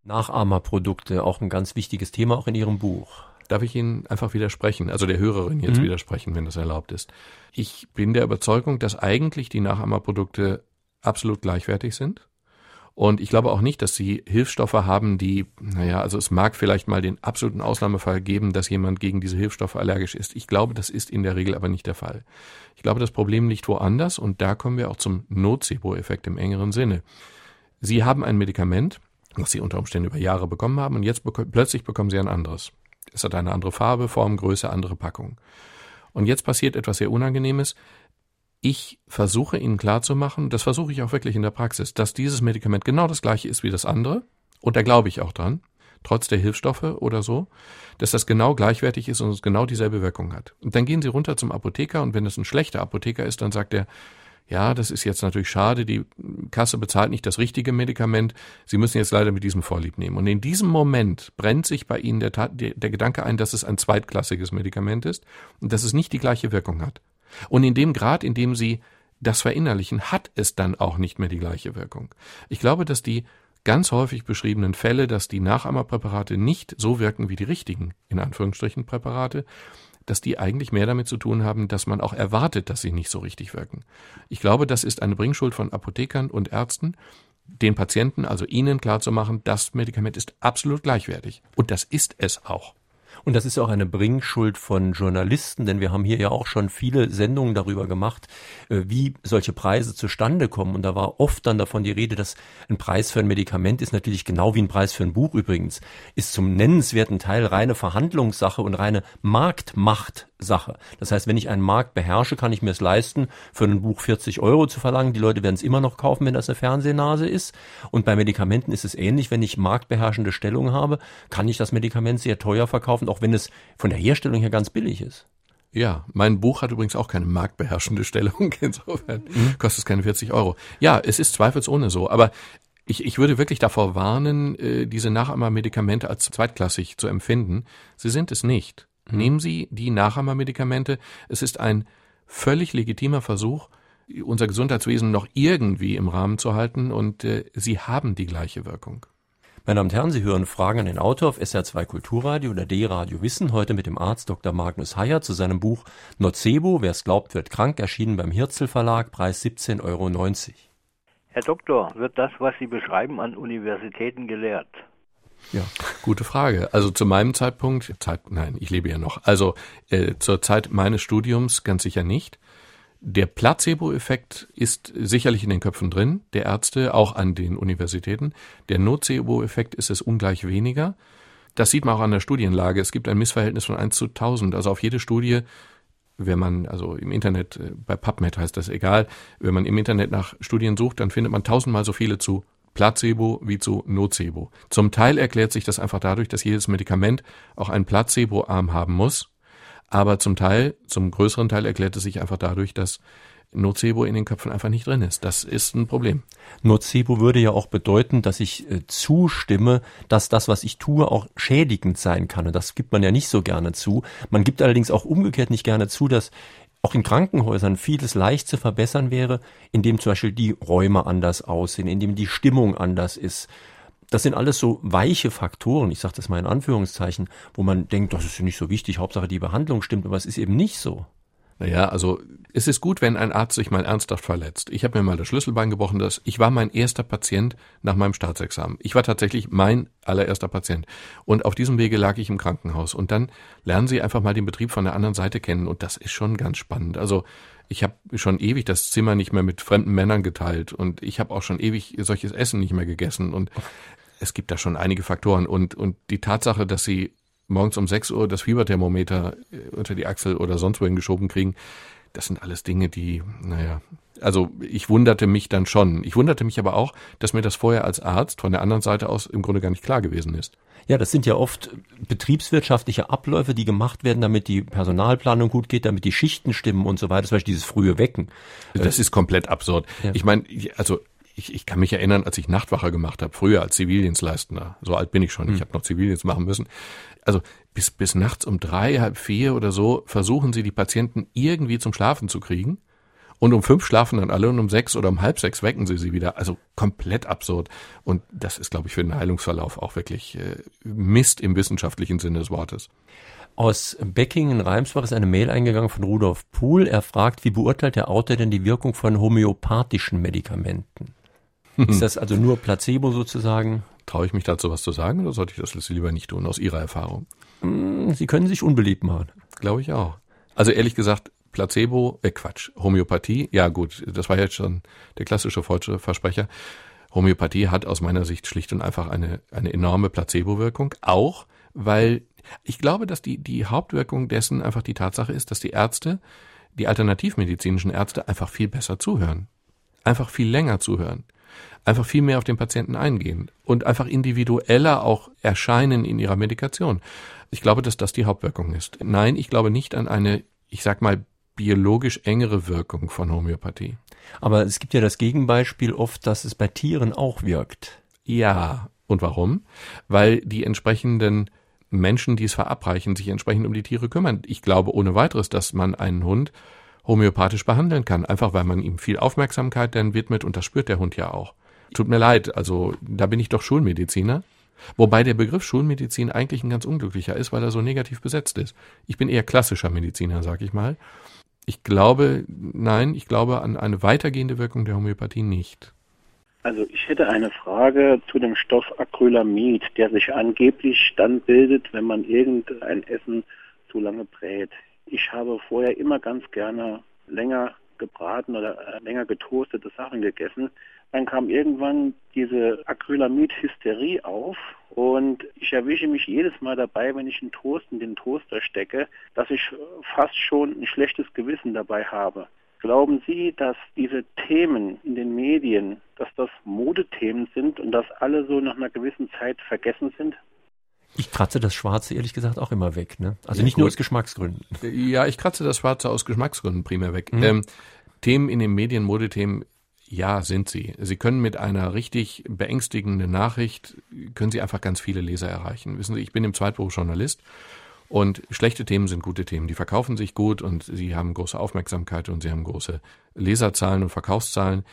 Nachahmerprodukte, auch ein ganz wichtiges Thema, auch in Ihrem Buch. Darf ich Ihnen einfach widersprechen, also der Hörerin jetzt mhm. widersprechen, wenn das erlaubt ist. Ich bin der Überzeugung, dass eigentlich die Nachahmerprodukte absolut gleichwertig sind. Und ich glaube auch nicht, dass sie Hilfsstoffe haben, die, naja, also es mag vielleicht mal den absoluten Ausnahmefall geben, dass jemand gegen diese Hilfsstoffe allergisch ist. Ich glaube, das ist in der Regel aber nicht der Fall. Ich glaube, das Problem liegt woanders und da kommen wir auch zum Nocebo-Effekt im engeren Sinne. Sie haben ein Medikament, was Sie unter Umständen über Jahre bekommen haben und jetzt bek plötzlich bekommen Sie ein anderes. Es hat eine andere Farbe, Form, Größe, andere Packung. Und jetzt passiert etwas sehr Unangenehmes ich versuche Ihnen klarzumachen, das versuche ich auch wirklich in der Praxis, dass dieses Medikament genau das gleiche ist wie das andere, und da glaube ich auch dran, trotz der Hilfsstoffe oder so, dass das genau gleichwertig ist und es genau dieselbe Wirkung hat. Und dann gehen Sie runter zum Apotheker und wenn es ein schlechter Apotheker ist, dann sagt er, ja, das ist jetzt natürlich schade, die Kasse bezahlt nicht das richtige Medikament, Sie müssen jetzt leider mit diesem Vorlieb nehmen. Und in diesem Moment brennt sich bei Ihnen der, der, der Gedanke ein, dass es ein zweitklassiges Medikament ist und dass es nicht die gleiche Wirkung hat. Und in dem Grad, in dem sie das verinnerlichen, hat es dann auch nicht mehr die gleiche Wirkung. Ich glaube, dass die ganz häufig beschriebenen Fälle, dass die Nachahmerpräparate nicht so wirken wie die richtigen, in Anführungsstrichen, Präparate, dass die eigentlich mehr damit zu tun haben, dass man auch erwartet, dass sie nicht so richtig wirken. Ich glaube, das ist eine Bringschuld von Apothekern und Ärzten, den Patienten, also ihnen klarzumachen, das Medikament ist absolut gleichwertig. Und das ist es auch. Und das ist auch eine Bringschuld von Journalisten, denn wir haben hier ja auch schon viele Sendungen darüber gemacht, äh, wie solche Preise zustande kommen. Und da war oft dann davon die Rede, dass ein Preis für ein Medikament ist natürlich genau wie ein Preis für ein Buch übrigens, ist zum nennenswerten Teil reine Verhandlungssache und reine Marktmacht Sache. Das heißt, wenn ich einen Markt beherrsche, kann ich mir es leisten, für ein Buch 40 Euro zu verlangen. Die Leute werden es immer noch kaufen, wenn das eine Fernsehnase ist. Und bei Medikamenten ist es ähnlich. Wenn ich marktbeherrschende Stellung habe, kann ich das Medikament sehr teuer verkaufen, auch wenn es von der Herstellung her ganz billig ist. Ja, mein Buch hat übrigens auch keine marktbeherrschende Stellung. Insofern mhm. kostet es keine 40 Euro. Ja, es ist zweifelsohne so. Aber ich, ich würde wirklich davor warnen, äh, diese Nachahmermedikamente als zweitklassig zu empfinden. Sie sind es nicht. Nehmen Sie die Nachahmermedikamente. Es ist ein völlig legitimer Versuch, unser Gesundheitswesen noch irgendwie im Rahmen zu halten und äh, sie haben die gleiche Wirkung. Meine Damen und Herren, Sie hören Fragen an den Autor auf SR2 Kulturradio oder D-Radio Wissen, heute mit dem Arzt Dr. Magnus Heyer zu seinem Buch Nocebo, wer es glaubt, wird krank, erschienen beim Hirzel Verlag, Preis 17,90 Euro. Herr Doktor, wird das, was Sie beschreiben, an Universitäten gelehrt? Ja, gute Frage. Also zu meinem Zeitpunkt, Zeit, nein, ich lebe ja noch. Also äh, zur Zeit meines Studiums ganz sicher nicht. Der Placebo-Effekt ist sicherlich in den Köpfen drin, der Ärzte, auch an den Universitäten. Der Nocebo-Effekt ist es ungleich weniger. Das sieht man auch an der Studienlage. Es gibt ein Missverhältnis von 1 zu 1000. Also auf jede Studie, wenn man, also im Internet, äh, bei PubMed heißt das egal, wenn man im Internet nach Studien sucht, dann findet man tausendmal so viele zu Placebo wie zu Nocebo. Zum Teil erklärt sich das einfach dadurch, dass jedes Medikament auch einen Placebo-Arm haben muss. Aber zum Teil, zum größeren Teil erklärt es sich einfach dadurch, dass Nocebo in den Köpfen einfach nicht drin ist. Das ist ein Problem. Nocebo würde ja auch bedeuten, dass ich äh, zustimme, dass das, was ich tue, auch schädigend sein kann. Und das gibt man ja nicht so gerne zu. Man gibt allerdings auch umgekehrt nicht gerne zu, dass auch in Krankenhäusern vieles leicht zu verbessern wäre, indem zum Beispiel die Räume anders aussehen, indem die Stimmung anders ist. Das sind alles so weiche Faktoren, ich sage das mal in Anführungszeichen, wo man denkt, das ist ja nicht so wichtig, Hauptsache die Behandlung stimmt, aber es ist eben nicht so. Naja, also es ist gut, wenn ein Arzt sich mal ernsthaft verletzt. Ich habe mir mal das Schlüsselbein gebrochen. Das, ich war mein erster Patient nach meinem Staatsexamen. Ich war tatsächlich mein allererster Patient. Und auf diesem Wege lag ich im Krankenhaus. Und dann lernen Sie einfach mal den Betrieb von der anderen Seite kennen. Und das ist schon ganz spannend. Also ich habe schon ewig das Zimmer nicht mehr mit fremden Männern geteilt. Und ich habe auch schon ewig solches Essen nicht mehr gegessen. Und es gibt da schon einige Faktoren. Und, und die Tatsache, dass Sie morgens um 6 Uhr das Fieberthermometer äh, unter die Achsel oder sonst wohin geschoben kriegen, das sind alles Dinge, die, naja, also ich wunderte mich dann schon. Ich wunderte mich aber auch, dass mir das vorher als Arzt von der anderen Seite aus im Grunde gar nicht klar gewesen ist. Ja, das sind ja oft betriebswirtschaftliche Abläufe, die gemacht werden, damit die Personalplanung gut geht, damit die Schichten stimmen und so weiter. Zum Beispiel dieses frühe Wecken. Das ist komplett absurd. Ja. Ich meine, also ich, ich kann mich erinnern, als ich Nachtwache gemacht habe, früher als Zivildienstleistender. So alt bin ich schon, ich hm. habe noch Zivildienst machen müssen. Also bis, bis nachts um drei, halb vier oder so versuchen sie die Patienten irgendwie zum Schlafen zu kriegen. Und um fünf schlafen dann alle und um sechs oder um halb sechs wecken sie sie wieder. Also komplett absurd. Und das ist, glaube ich, für den Heilungsverlauf auch wirklich äh, Mist im wissenschaftlichen Sinne des Wortes. Aus Beckingen-Reimsbach ist eine Mail eingegangen von Rudolf Pohl. Er fragt, wie beurteilt der Autor denn die Wirkung von homöopathischen Medikamenten? Ist das also nur Placebo sozusagen? Traue ich mich dazu was zu sagen oder sollte ich das lieber nicht tun aus Ihrer Erfahrung? Hm, Sie können sich unbeliebt machen. Glaube ich auch. Also ehrlich gesagt, Placebo, äh Quatsch, Homöopathie, ja gut, das war jetzt schon der klassische falsche Versprecher. Homöopathie hat aus meiner Sicht schlicht und einfach eine, eine enorme Placebo-Wirkung, auch weil ich glaube, dass die, die Hauptwirkung dessen einfach die Tatsache ist, dass die Ärzte, die alternativmedizinischen Ärzte einfach viel besser zuhören. Einfach viel länger zuhören einfach viel mehr auf den Patienten eingehen und einfach individueller auch erscheinen in ihrer Medikation. Ich glaube, dass das die Hauptwirkung ist. Nein, ich glaube nicht an eine, ich sag mal, biologisch engere Wirkung von Homöopathie. Aber es gibt ja das Gegenbeispiel oft, dass es bei Tieren auch wirkt. Ja. Und warum? Weil die entsprechenden Menschen, die es verabreichen, sich entsprechend um die Tiere kümmern. Ich glaube ohne weiteres, dass man einen Hund homöopathisch behandeln kann, einfach weil man ihm viel Aufmerksamkeit dann widmet und das spürt der Hund ja auch. Tut mir leid, also da bin ich doch Schulmediziner. Wobei der Begriff Schulmedizin eigentlich ein ganz unglücklicher ist, weil er so negativ besetzt ist. Ich bin eher klassischer Mediziner, sag ich mal. Ich glaube, nein, ich glaube an eine weitergehende Wirkung der Homöopathie nicht. Also ich hätte eine Frage zu dem Stoff Acrylamid, der sich angeblich dann bildet, wenn man irgendein Essen zu lange brät. Ich habe vorher immer ganz gerne länger gebraten oder äh, länger getoastete Sachen gegessen. Dann kam irgendwann diese Acrylamid-Hysterie auf und ich erwische mich jedes Mal dabei, wenn ich einen Toast in den Toaster stecke, dass ich fast schon ein schlechtes Gewissen dabei habe. Glauben Sie, dass diese Themen in den Medien, dass das Modethemen sind und dass alle so nach einer gewissen Zeit vergessen sind? Ich kratze das Schwarze ehrlich gesagt auch immer weg, ne? Also ja, nicht gut. nur aus Geschmacksgründen. Ja, ich kratze das Schwarze aus Geschmacksgründen primär weg. Mhm. Ähm, Themen in den Medien, Modethemen, ja, sind sie. Sie können mit einer richtig beängstigenden Nachricht, können Sie einfach ganz viele Leser erreichen. Wissen Sie, ich bin im Zweitbuch Journalist und schlechte Themen sind gute Themen. Die verkaufen sich gut und sie haben große Aufmerksamkeit und sie haben große Leserzahlen und Verkaufszahlen.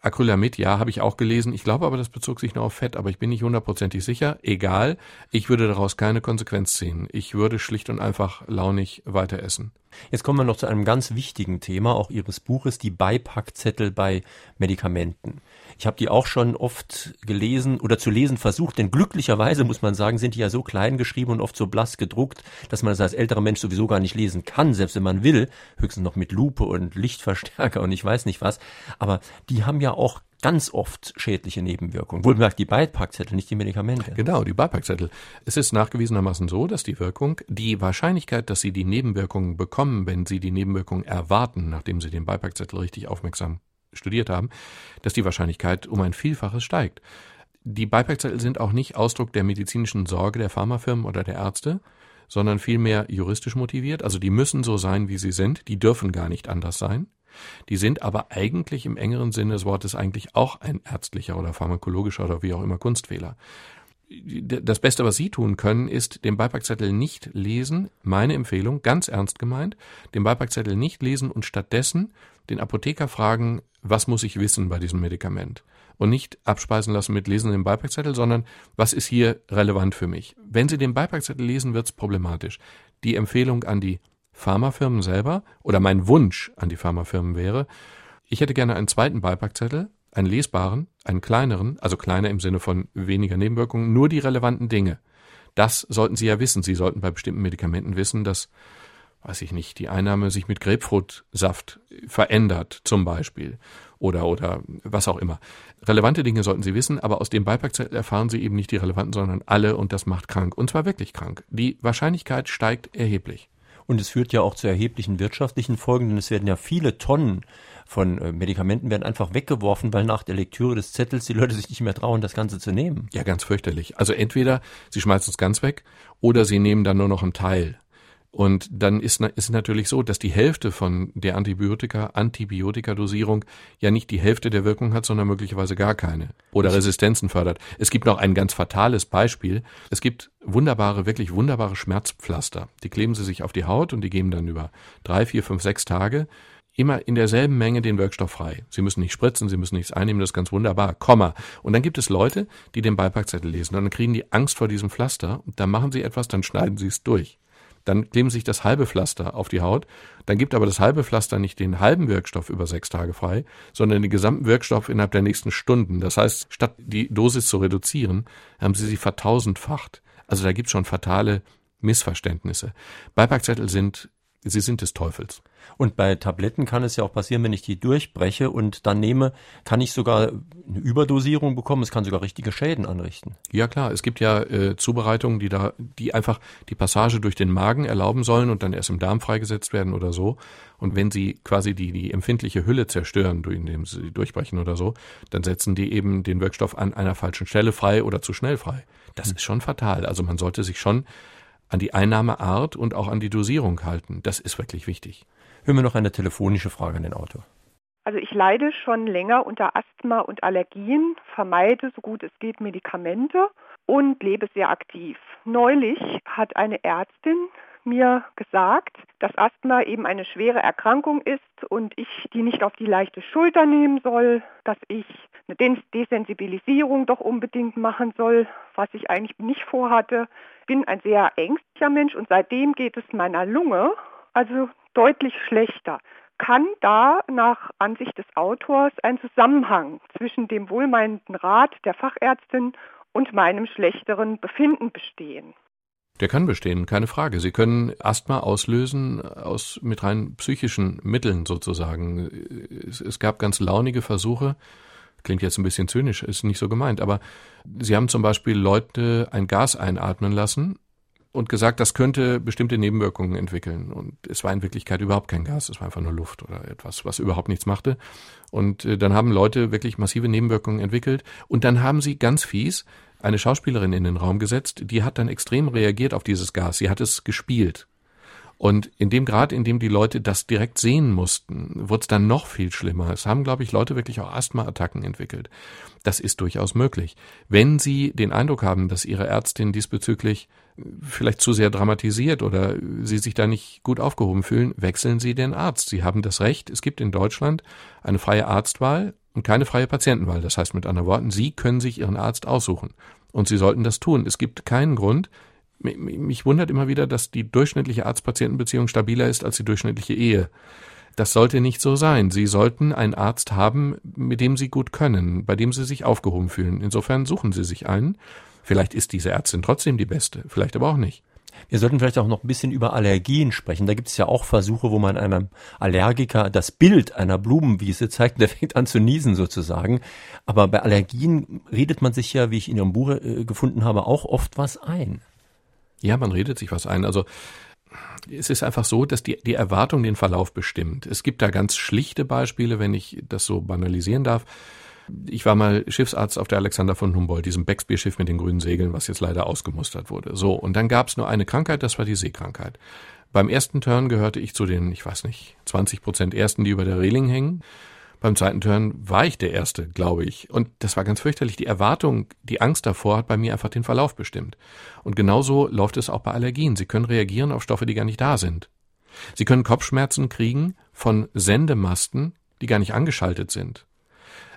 Acrylamid, ja, habe ich auch gelesen. Ich glaube aber, das bezog sich nur auf Fett, aber ich bin nicht hundertprozentig sicher. Egal, ich würde daraus keine Konsequenz ziehen. Ich würde schlicht und einfach launig weiter essen. Jetzt kommen wir noch zu einem ganz wichtigen Thema, auch Ihres Buches, die Beipackzettel bei Medikamenten. Ich habe die auch schon oft gelesen oder zu lesen versucht, denn glücklicherweise muss man sagen, sind die ja so klein geschrieben und oft so blass gedruckt, dass man das als älterer Mensch sowieso gar nicht lesen kann, selbst wenn man will, höchstens noch mit Lupe und Lichtverstärker und ich weiß nicht was. Aber die haben ja auch ganz oft schädliche Nebenwirkungen. Wohlgemerkt die Beipackzettel, nicht die Medikamente. Genau, die Beipackzettel. Es ist nachgewiesenermaßen so, dass die Wirkung, die Wahrscheinlichkeit, dass Sie die Nebenwirkungen bekommen, wenn Sie die Nebenwirkungen erwarten, nachdem Sie den Beipackzettel richtig aufmerksam studiert haben, dass die Wahrscheinlichkeit um ein Vielfaches steigt. Die Beipackzettel sind auch nicht Ausdruck der medizinischen Sorge der Pharmafirmen oder der Ärzte, sondern vielmehr juristisch motiviert. Also die müssen so sein, wie sie sind, die dürfen gar nicht anders sein. Die sind aber eigentlich im engeren Sinne des Wortes eigentlich auch ein ärztlicher oder pharmakologischer oder wie auch immer Kunstfehler. Das Beste, was Sie tun können, ist den Beipackzettel nicht lesen. Meine Empfehlung, ganz ernst gemeint, den Beipackzettel nicht lesen und stattdessen den Apotheker fragen, was muss ich wissen bei diesem Medikament? Und nicht abspeisen lassen mit Lesen im Beipackzettel, sondern was ist hier relevant für mich? Wenn Sie den Beipackzettel lesen, wird es problematisch. Die Empfehlung an die Pharmafirmen selber oder mein Wunsch an die Pharmafirmen wäre, ich hätte gerne einen zweiten Beipackzettel, einen lesbaren, einen kleineren, also kleiner im Sinne von weniger Nebenwirkungen, nur die relevanten Dinge. Das sollten Sie ja wissen. Sie sollten bei bestimmten Medikamenten wissen, dass, weiß ich nicht, die Einnahme sich mit Grapefruitsaft verändert, zum Beispiel. Oder, oder was auch immer. Relevante Dinge sollten Sie wissen, aber aus dem Beipackzettel erfahren Sie eben nicht die relevanten, sondern alle und das macht krank. Und zwar wirklich krank. Die Wahrscheinlichkeit steigt erheblich. Und es führt ja auch zu erheblichen wirtschaftlichen Folgen, denn es werden ja viele Tonnen von äh, Medikamenten werden einfach weggeworfen, weil nach der Lektüre des Zettels die Leute sich nicht mehr trauen, das Ganze zu nehmen. Ja, ganz fürchterlich. Also entweder sie schmeißen es ganz weg oder sie nehmen dann nur noch einen Teil. Und dann ist, ist natürlich so, dass die Hälfte von der Antibiotika, Antibiotikadosierung ja nicht die Hälfte der Wirkung hat, sondern möglicherweise gar keine. Oder Resistenzen fördert. Es gibt noch ein ganz fatales Beispiel. Es gibt wunderbare, wirklich wunderbare Schmerzpflaster. Die kleben sie sich auf die Haut und die geben dann über drei, vier, fünf, sechs Tage immer in derselben Menge den Wirkstoff frei. Sie müssen nicht spritzen, Sie müssen nichts einnehmen, das ist ganz wunderbar. Komma. Und dann gibt es Leute, die den Beipackzettel lesen und dann kriegen die Angst vor diesem Pflaster und dann machen sie etwas, dann schneiden sie es durch. Dann kleben sich das halbe Pflaster auf die Haut. Dann gibt aber das halbe Pflaster nicht den halben Wirkstoff über sechs Tage frei, sondern den gesamten Wirkstoff innerhalb der nächsten Stunden. Das heißt, statt die Dosis zu reduzieren, haben sie sie vertausendfacht. Also da gibt es schon fatale Missverständnisse. Beipackzettel sind Sie sind des Teufels. Und bei Tabletten kann es ja auch passieren, wenn ich die durchbreche und dann nehme, kann ich sogar eine Überdosierung bekommen. Es kann sogar richtige Schäden anrichten. Ja klar, es gibt ja äh, Zubereitungen, die da, die einfach die Passage durch den Magen erlauben sollen und dann erst im Darm freigesetzt werden oder so. Und wenn sie quasi die, die empfindliche Hülle zerstören, indem sie durchbrechen oder so, dann setzen die eben den Wirkstoff an einer falschen Stelle frei oder zu schnell frei. Das hm. ist schon fatal. Also man sollte sich schon an die Einnahmeart und auch an die Dosierung halten. Das ist wirklich wichtig. Hören wir noch eine telefonische Frage an den Autor. Also ich leide schon länger unter Asthma und Allergien, vermeide so gut es geht Medikamente und lebe sehr aktiv. Neulich hat eine Ärztin mir gesagt, dass Asthma eben eine schwere Erkrankung ist und ich die nicht auf die leichte Schulter nehmen soll, dass ich eine Desensibilisierung doch unbedingt machen soll, was ich eigentlich nicht vorhatte. Bin ein sehr ängstlicher Mensch und seitdem geht es meiner Lunge also deutlich schlechter. Kann da nach Ansicht des Autors ein Zusammenhang zwischen dem wohlmeinenden Rat der Fachärztin und meinem schlechteren Befinden bestehen? Der kann bestehen, keine Frage. Sie können Asthma auslösen aus mit rein psychischen Mitteln sozusagen. Es, es, gab ganz launige Versuche, klingt jetzt ein bisschen zynisch, ist nicht so gemeint, aber sie haben zum Beispiel Leute ein Gas einatmen lassen und gesagt, das könnte bestimmte Nebenwirkungen entwickeln. Und es war in Wirklichkeit überhaupt kein Gas, es war einfach nur Luft oder etwas, was überhaupt nichts machte. Und äh, dann haben Leute wirklich massive Nebenwirkungen entwickelt. Und dann haben sie ganz fies eine Schauspielerin in den Raum gesetzt, die hat dann extrem reagiert auf dieses Gas. Sie hat es gespielt. Und in dem Grad, in dem die Leute das direkt sehen mussten, wurde es dann noch viel schlimmer. Es haben, glaube ich, Leute wirklich auch Asthma-Attacken entwickelt. Das ist durchaus möglich. Wenn Sie den Eindruck haben, dass Ihre Ärztin diesbezüglich vielleicht zu sehr dramatisiert oder Sie sich da nicht gut aufgehoben fühlen, wechseln Sie den Arzt. Sie haben das Recht. Es gibt in Deutschland eine freie Arztwahl und keine freie Patientenwahl. Das heißt mit anderen Worten, Sie können sich Ihren Arzt aussuchen. Und Sie sollten das tun. Es gibt keinen Grund, mich wundert immer wieder, dass die durchschnittliche Arzt-Patienten-Beziehung stabiler ist als die durchschnittliche Ehe. Das sollte nicht so sein. Sie sollten einen Arzt haben, mit dem Sie gut können, bei dem Sie sich aufgehoben fühlen. Insofern suchen Sie sich einen. Vielleicht ist diese Ärztin trotzdem die beste, vielleicht aber auch nicht. Wir sollten vielleicht auch noch ein bisschen über Allergien sprechen. Da gibt es ja auch Versuche, wo man einem Allergiker das Bild einer Blumenwiese zeigt, der fängt an zu niesen sozusagen. Aber bei Allergien redet man sich ja, wie ich in Ihrem Buch äh, gefunden habe, auch oft was ein. Ja, man redet sich was ein. Also es ist einfach so, dass die, die Erwartung den Verlauf bestimmt. Es gibt da ganz schlichte Beispiele, wenn ich das so banalisieren darf. Ich war mal Schiffsarzt auf der Alexander von Humboldt, diesem Becksbier-Schiff mit den grünen Segeln, was jetzt leider ausgemustert wurde. So, und dann gab es nur eine Krankheit, das war die Seekrankheit. Beim ersten Turn gehörte ich zu den, ich weiß nicht, 20 Prozent Ersten, die über der Reling hängen. Beim zweiten Turn war ich der Erste, glaube ich. Und das war ganz fürchterlich. Die Erwartung, die Angst davor hat bei mir einfach den Verlauf bestimmt. Und genauso läuft es auch bei Allergien. Sie können reagieren auf Stoffe, die gar nicht da sind. Sie können Kopfschmerzen kriegen von Sendemasten, die gar nicht angeschaltet sind.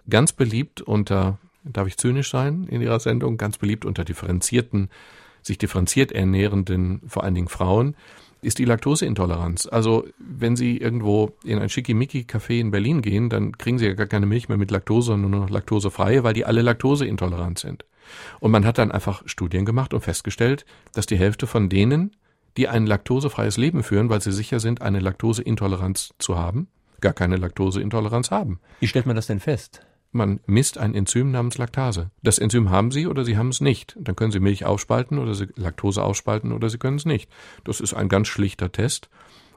Ganz beliebt unter, darf ich zynisch sein in Ihrer Sendung, ganz beliebt unter differenzierten, sich differenziert ernährenden, vor allen Dingen Frauen, ist die Laktoseintoleranz. Also wenn Sie irgendwo in ein Schickimicki-Café in Berlin gehen, dann kriegen Sie ja gar keine Milch mehr mit Laktose, sondern nur noch laktosefreie, weil die alle laktoseintolerant sind. Und man hat dann einfach Studien gemacht und festgestellt, dass die Hälfte von denen, die ein laktosefreies Leben führen, weil sie sicher sind, eine Laktoseintoleranz zu haben, gar keine Laktoseintoleranz haben. Wie stellt man das denn fest? Man misst ein Enzym namens Laktase. Das Enzym haben Sie oder Sie haben es nicht. Dann können Sie Milch aufspalten oder Sie Laktose ausspalten oder Sie können es nicht. Das ist ein ganz schlichter Test.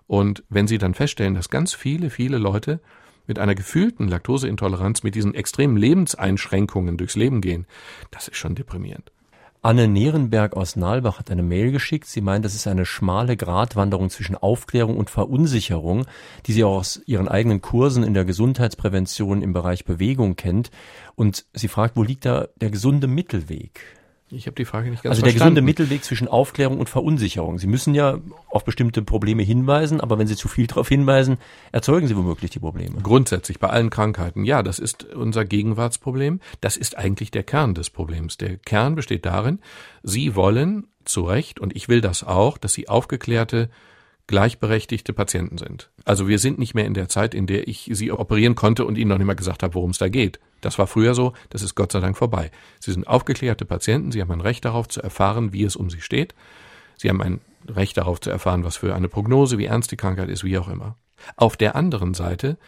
Und wenn Sie dann feststellen, dass ganz viele, viele Leute mit einer gefühlten Laktoseintoleranz, mit diesen extremen Lebenseinschränkungen durchs Leben gehen, das ist schon deprimierend. Anne Nierenberg aus Nalbach hat eine Mail geschickt. Sie meint, das ist eine schmale Gratwanderung zwischen Aufklärung und Verunsicherung, die sie auch aus ihren eigenen Kursen in der Gesundheitsprävention im Bereich Bewegung kennt. Und sie fragt, wo liegt da der gesunde Mittelweg? Ich habe die Frage nicht ganz Also der gesunde Mittelweg zwischen Aufklärung und Verunsicherung. Sie müssen ja auf bestimmte Probleme hinweisen, aber wenn Sie zu viel darauf hinweisen, erzeugen Sie womöglich die Probleme. Grundsätzlich bei allen Krankheiten. Ja, das ist unser Gegenwartsproblem. Das ist eigentlich der Kern des Problems. Der Kern besteht darin, Sie wollen zu Recht, und ich will das auch, dass Sie aufgeklärte gleichberechtigte Patienten sind. Also wir sind nicht mehr in der Zeit, in der ich sie operieren konnte und ihnen noch nicht mal gesagt habe, worum es da geht. Das war früher so, das ist Gott sei Dank vorbei. Sie sind aufgeklärte Patienten, sie haben ein Recht darauf zu erfahren, wie es um sie steht. Sie haben ein Recht darauf zu erfahren, was für eine Prognose, wie ernst die Krankheit ist, wie auch immer. Auf der anderen Seite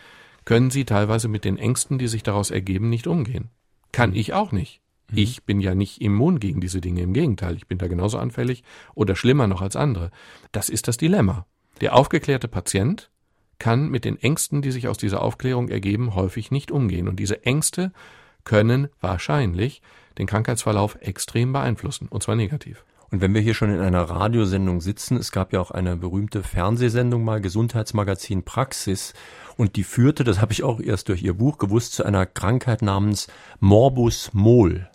können sie teilweise mit den Ängsten, die sich daraus ergeben, nicht umgehen. Kann ich auch nicht. Mhm. Ich bin ja nicht immun gegen diese Dinge, im Gegenteil, ich bin da genauso anfällig oder schlimmer noch als andere. Das ist das Dilemma. Der aufgeklärte Patient kann mit den Ängsten, die sich aus dieser Aufklärung ergeben, häufig nicht umgehen. Und diese Ängste können wahrscheinlich den Krankheitsverlauf extrem beeinflussen, und zwar negativ. Und wenn wir hier schon in einer Radiosendung sitzen, es gab ja auch eine berühmte Fernsehsendung mal, Gesundheitsmagazin Praxis, und die führte, das habe ich auch erst durch ihr Buch gewusst, zu einer Krankheit namens Morbus Mol.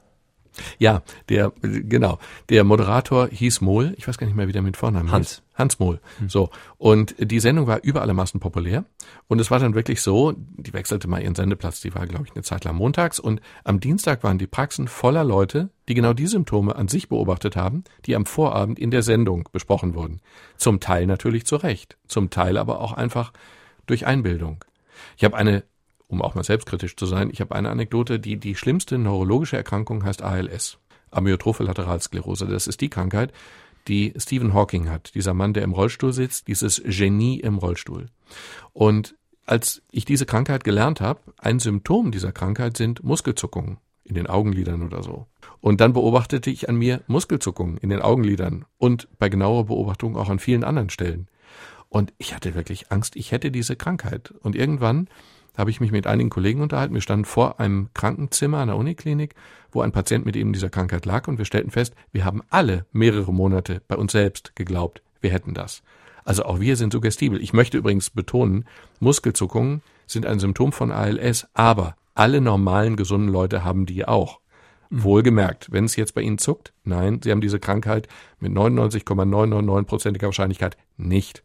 Ja, der, genau. Der Moderator hieß Mohl. Ich weiß gar nicht mehr, wie der mit Vornamen Hans. Hieß. Hans Mohl. Hm. So. Und die Sendung war über alle Maßen populär. Und es war dann wirklich so, die wechselte mal ihren Sendeplatz. Die war, glaube ich, eine Zeit lang montags. Und am Dienstag waren die Praxen voller Leute, die genau die Symptome an sich beobachtet haben, die am Vorabend in der Sendung besprochen wurden. Zum Teil natürlich zu Recht. Zum Teil aber auch einfach durch Einbildung. Ich habe eine um auch mal selbstkritisch zu sein, ich habe eine Anekdote, die die schlimmste neurologische Erkrankung heißt ALS, Amyotrophe Lateralsklerose. Das ist die Krankheit, die Stephen Hawking hat, dieser Mann, der im Rollstuhl sitzt, dieses Genie im Rollstuhl. Und als ich diese Krankheit gelernt habe, ein Symptom dieser Krankheit sind Muskelzuckungen in den Augenlidern oder so. Und dann beobachtete ich an mir Muskelzuckungen in den Augenlidern und bei genauer Beobachtung auch an vielen anderen Stellen. Und ich hatte wirklich Angst, ich hätte diese Krankheit. Und irgendwann habe ich mich mit einigen Kollegen unterhalten. Wir standen vor einem Krankenzimmer an der Uniklinik, wo ein Patient mit eben dieser Krankheit lag und wir stellten fest, wir haben alle mehrere Monate bei uns selbst geglaubt, wir hätten das. Also auch wir sind suggestibel. Ich möchte übrigens betonen, Muskelzuckungen sind ein Symptom von ALS, aber alle normalen gesunden Leute haben die auch. Wohlgemerkt, wenn es jetzt bei Ihnen zuckt, nein, Sie haben diese Krankheit mit 99,999%iger Wahrscheinlichkeit nicht.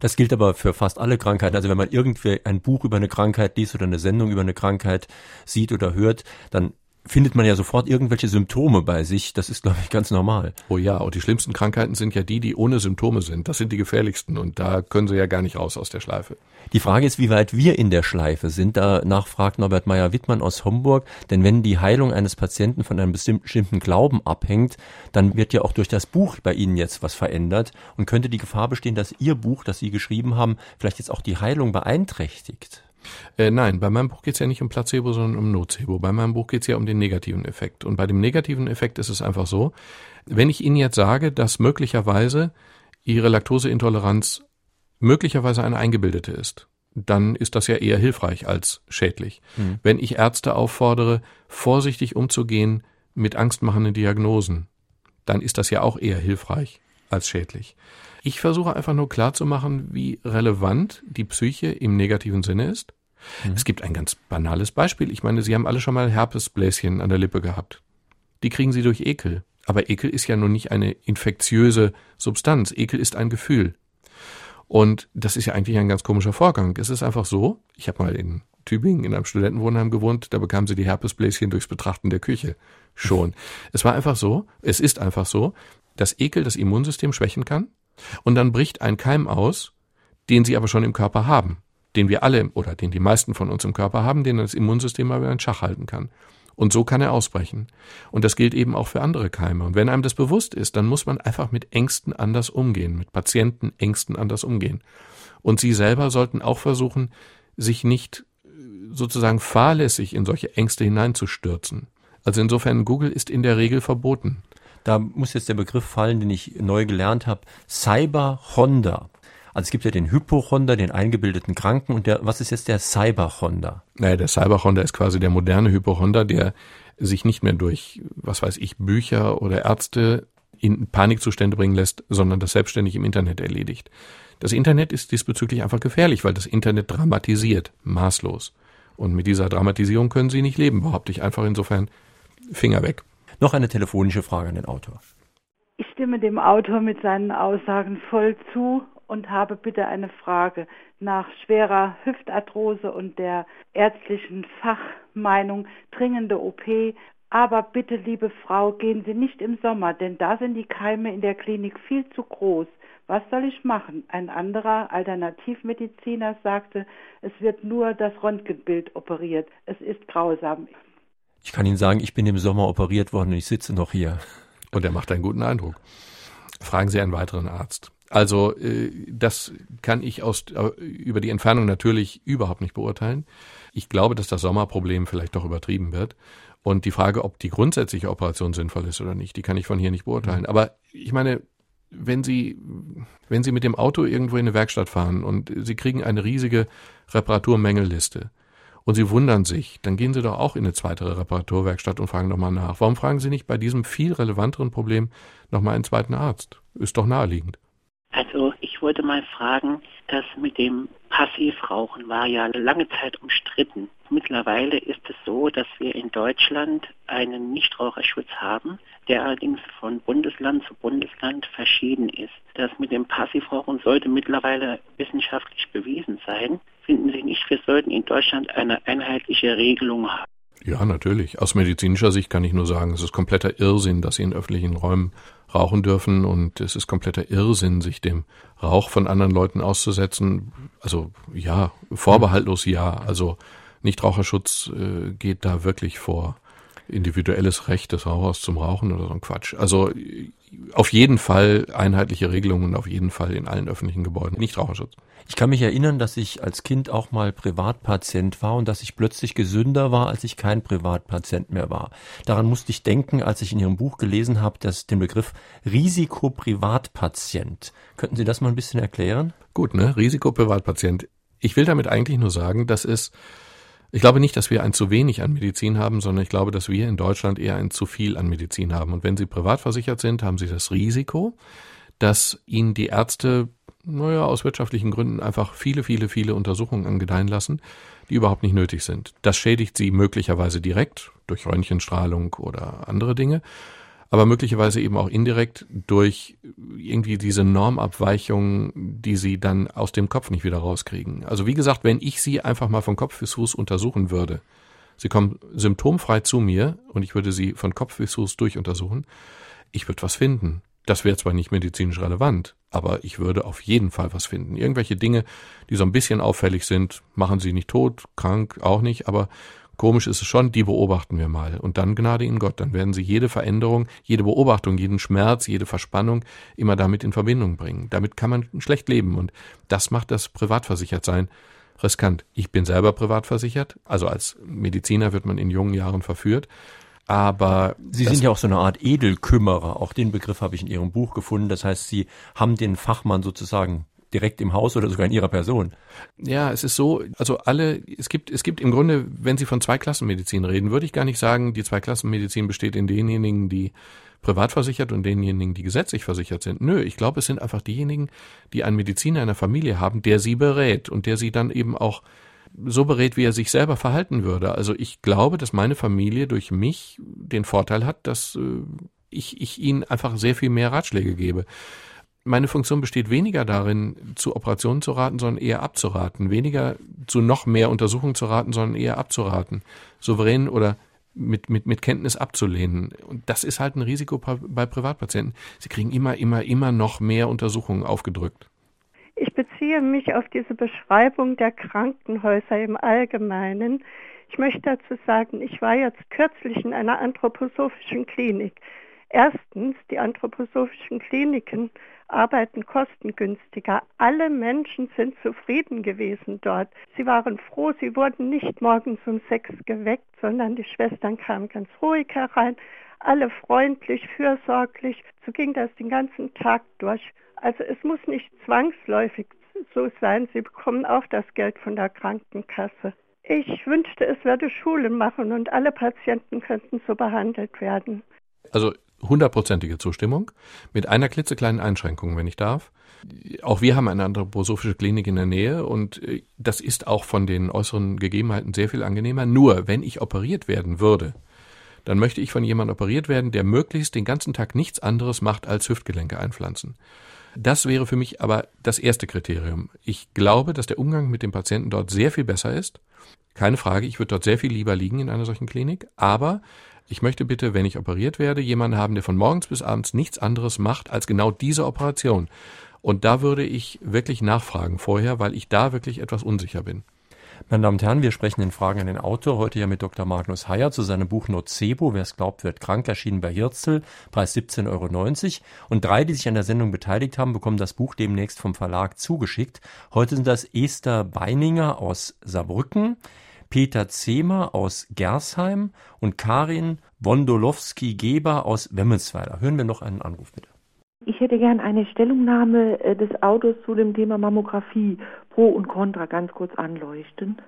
Das gilt aber für fast alle Krankheiten. Also wenn man irgendwie ein Buch über eine Krankheit liest oder eine Sendung über eine Krankheit sieht oder hört, dann findet man ja sofort irgendwelche Symptome bei sich. Das ist, glaube ich, ganz normal. Oh ja, und die schlimmsten Krankheiten sind ja die, die ohne Symptome sind. Das sind die gefährlichsten und da können sie ja gar nicht raus aus der Schleife. Die Frage ist, wie weit wir in der Schleife sind. Danach fragt Norbert Meyer-Wittmann aus Homburg. Denn wenn die Heilung eines Patienten von einem bestimmten Glauben abhängt, dann wird ja auch durch das Buch bei Ihnen jetzt was verändert und könnte die Gefahr bestehen, dass Ihr Buch, das Sie geschrieben haben, vielleicht jetzt auch die Heilung beeinträchtigt. Äh, nein, bei meinem Buch geht es ja nicht um Placebo, sondern um Nocebo. Bei meinem Buch geht es ja um den negativen Effekt. Und bei dem negativen Effekt ist es einfach so, wenn ich Ihnen jetzt sage, dass möglicherweise Ihre Laktoseintoleranz möglicherweise eine eingebildete ist, dann ist das ja eher hilfreich als schädlich. Mhm. Wenn ich Ärzte auffordere, vorsichtig umzugehen mit angstmachenden Diagnosen, dann ist das ja auch eher hilfreich als schädlich. Ich versuche einfach nur klarzumachen, wie relevant die Psyche im negativen Sinne ist Mhm. Es gibt ein ganz banales Beispiel. Ich meine, Sie haben alle schon mal Herpesbläschen an der Lippe gehabt. Die kriegen Sie durch Ekel. Aber Ekel ist ja nun nicht eine infektiöse Substanz. Ekel ist ein Gefühl. Und das ist ja eigentlich ein ganz komischer Vorgang. Es ist einfach so, ich habe mal in Tübingen in einem Studentenwohnheim gewohnt, da bekamen sie die Herpesbläschen durchs Betrachten der Küche schon. es war einfach so, es ist einfach so, dass Ekel das Immunsystem schwächen kann und dann bricht ein Keim aus, den sie aber schon im Körper haben, den wir alle oder den die meisten von uns im Körper haben, den das Immunsystem aber in Schach halten kann. Und so kann er ausbrechen. Und das gilt eben auch für andere Keime. Und wenn einem das bewusst ist, dann muss man einfach mit Ängsten anders umgehen, mit Patienten Ängsten anders umgehen. Und Sie selber sollten auch versuchen, sich nicht äh, sozusagen fahrlässig in solche Ängste hineinzustürzen. Also insofern, Google ist in der Regel verboten. Da muss jetzt der Begriff fallen, den ich neu gelernt habe. Cyber Honda. Also es gibt ja den Hypochonder, den eingebildeten Kranken und der, was ist jetzt der Cyberchonder? Naja, der Cyberchonder ist quasi der moderne Hypochonder, der sich nicht mehr durch, was weiß ich, Bücher oder Ärzte in Panikzustände bringen lässt, sondern das selbstständig im Internet erledigt. Das Internet ist diesbezüglich einfach gefährlich, weil das Internet dramatisiert, maßlos. Und mit dieser Dramatisierung können Sie nicht leben, behaupte ich einfach insofern Finger weg. Noch eine telefonische Frage an den Autor. Ich stimme dem Autor mit seinen Aussagen voll zu und habe bitte eine Frage nach schwerer Hüftarthrose und der ärztlichen Fachmeinung dringende OP. Aber bitte, liebe Frau, gehen Sie nicht im Sommer, denn da sind die Keime in der Klinik viel zu groß. Was soll ich machen? Ein anderer Alternativmediziner sagte, es wird nur das Röntgenbild operiert. Es ist grausam. Ich kann Ihnen sagen, ich bin im Sommer operiert worden und ich sitze noch hier. Und er macht einen guten Eindruck. Fragen Sie einen weiteren Arzt. Also äh, das kann ich aus, äh, über die Entfernung natürlich überhaupt nicht beurteilen. Ich glaube, dass das Sommerproblem vielleicht doch übertrieben wird. Und die Frage, ob die grundsätzliche Operation sinnvoll ist oder nicht, die kann ich von hier nicht beurteilen. Aber ich meine, wenn Sie, wenn Sie mit dem Auto irgendwo in eine Werkstatt fahren und Sie kriegen eine riesige Reparaturmängelliste und Sie wundern sich, dann gehen Sie doch auch in eine zweite Reparaturwerkstatt und fragen nochmal nach. Warum fragen Sie nicht bei diesem viel relevanteren Problem nochmal einen zweiten Arzt? Ist doch naheliegend. Also ich wollte mal fragen, das mit dem Passivrauchen war ja lange Zeit umstritten. Mittlerweile ist es so, dass wir in Deutschland einen Nichtraucherschutz haben, der allerdings von Bundesland zu Bundesland verschieden ist. Das mit dem Passivrauchen sollte mittlerweile wissenschaftlich bewiesen sein. Finden Sie nicht, wir sollten in Deutschland eine einheitliche Regelung haben? Ja, natürlich. Aus medizinischer Sicht kann ich nur sagen, es ist kompletter Irrsinn, dass Sie in öffentlichen Räumen rauchen dürfen und es ist kompletter Irrsinn, sich dem Rauch von anderen Leuten auszusetzen. Also ja, vorbehaltlos ja. Also Nichtraucherschutz äh, geht da wirklich vor individuelles Recht des Rauchers zum Rauchen oder so ein Quatsch. Also auf jeden Fall einheitliche Regelungen auf jeden Fall in allen öffentlichen Gebäuden Nichtraucherschutz. Ich kann mich erinnern, dass ich als Kind auch mal Privatpatient war und dass ich plötzlich gesünder war, als ich kein Privatpatient mehr war. Daran musste ich denken, als ich in Ihrem Buch gelesen habe, dass den Begriff Risikoprivatpatient. Könnten Sie das mal ein bisschen erklären? Gut, ne? Risikoprivatpatient. Ich will damit eigentlich nur sagen, dass es ich glaube nicht, dass wir ein zu wenig an Medizin haben, sondern ich glaube, dass wir in Deutschland eher ein zu viel an Medizin haben. Und wenn Sie privat versichert sind, haben Sie das Risiko, dass Ihnen die Ärzte, naja, aus wirtschaftlichen Gründen einfach viele, viele, viele Untersuchungen angedeihen lassen, die überhaupt nicht nötig sind. Das schädigt Sie möglicherweise direkt durch Röntgenstrahlung oder andere Dinge aber möglicherweise eben auch indirekt durch irgendwie diese Normabweichung, die sie dann aus dem Kopf nicht wieder rauskriegen. Also wie gesagt, wenn ich sie einfach mal von Kopf bis Fuß untersuchen würde, sie kommen symptomfrei zu mir und ich würde sie von Kopf bis Fuß durchuntersuchen, ich würde was finden. Das wäre zwar nicht medizinisch relevant, aber ich würde auf jeden Fall was finden. Irgendwelche Dinge, die so ein bisschen auffällig sind, machen sie nicht tot, krank auch nicht, aber Komisch ist es schon, die beobachten wir mal. Und dann Gnade in Gott. Dann werden sie jede Veränderung, jede Beobachtung, jeden Schmerz, jede Verspannung immer damit in Verbindung bringen. Damit kann man schlecht leben. Und das macht das Privatversichertsein riskant. Ich bin selber privatversichert. Also als Mediziner wird man in jungen Jahren verführt. Aber Sie sind ja auch so eine Art Edelkümmerer. Auch den Begriff habe ich in Ihrem Buch gefunden. Das heißt, Sie haben den Fachmann sozusagen direkt im Haus oder sogar in ihrer Person. Ja, es ist so, also alle, es gibt, es gibt im Grunde, wenn Sie von Zweiklassenmedizin reden, würde ich gar nicht sagen, die Zweiklassenmedizin besteht in denjenigen, die privat versichert und denjenigen, die gesetzlich versichert sind. Nö, ich glaube, es sind einfach diejenigen, die einen Mediziner in der Familie haben, der sie berät und der sie dann eben auch so berät, wie er sich selber verhalten würde. Also ich glaube, dass meine Familie durch mich den Vorteil hat, dass äh, ich, ich ihnen einfach sehr viel mehr Ratschläge gebe. Meine Funktion besteht weniger darin, zu Operationen zu raten, sondern eher abzuraten. Weniger zu noch mehr Untersuchungen zu raten, sondern eher abzuraten. Souverän oder mit, mit, mit Kenntnis abzulehnen. Und das ist halt ein Risiko bei Privatpatienten. Sie kriegen immer, immer, immer noch mehr Untersuchungen aufgedrückt. Ich beziehe mich auf diese Beschreibung der Krankenhäuser im Allgemeinen. Ich möchte dazu sagen, ich war jetzt kürzlich in einer anthroposophischen Klinik. Erstens, die anthroposophischen Kliniken arbeiten kostengünstiger. Alle Menschen sind zufrieden gewesen dort. Sie waren froh, sie wurden nicht morgens um sechs geweckt, sondern die Schwestern kamen ganz ruhig herein, alle freundlich, fürsorglich. So ging das den ganzen Tag durch. Also es muss nicht zwangsläufig so sein, sie bekommen auch das Geld von der Krankenkasse. Ich wünschte, es würde Schulen machen und alle Patienten könnten so behandelt werden. Also hundertprozentige Zustimmung mit einer klitzekleinen Einschränkung, wenn ich darf. Auch wir haben eine anthroposophische Klinik in der Nähe und äh, das ist auch von den äußeren Gegebenheiten sehr viel angenehmer. Nur, wenn ich operiert werden würde, dann möchte ich von jemandem operiert werden, der möglichst den ganzen Tag nichts anderes macht als Hüftgelenke einpflanzen. Das wäre für mich aber das erste Kriterium. Ich glaube, dass der Umgang mit dem Patienten dort sehr viel besser ist. Keine Frage, ich würde dort sehr viel lieber liegen in einer solchen Klinik, aber ich möchte bitte, wenn ich operiert werde, jemanden haben, der von morgens bis abends nichts anderes macht als genau diese Operation. Und da würde ich wirklich nachfragen vorher, weil ich da wirklich etwas unsicher bin. Meine Damen und Herren, wir sprechen in Fragen an den Autor heute ja mit Dr. Magnus Heyer zu seinem Buch Nocebo, wer es glaubt, wird krank, erschienen bei Hirzel, Preis 17,90 Euro. Und drei, die sich an der Sendung beteiligt haben, bekommen das Buch demnächst vom Verlag zugeschickt. Heute sind das Esther Beininger aus Saarbrücken, Peter Zehmer aus Gersheim und Karin Wondolowski-Geber aus Wemmelsweiler. Hören wir noch einen Anruf bitte. Ich hätte gern eine Stellungnahme äh, des Autors zu dem Thema Mammographie, Pro und Contra, ganz kurz anleuchten.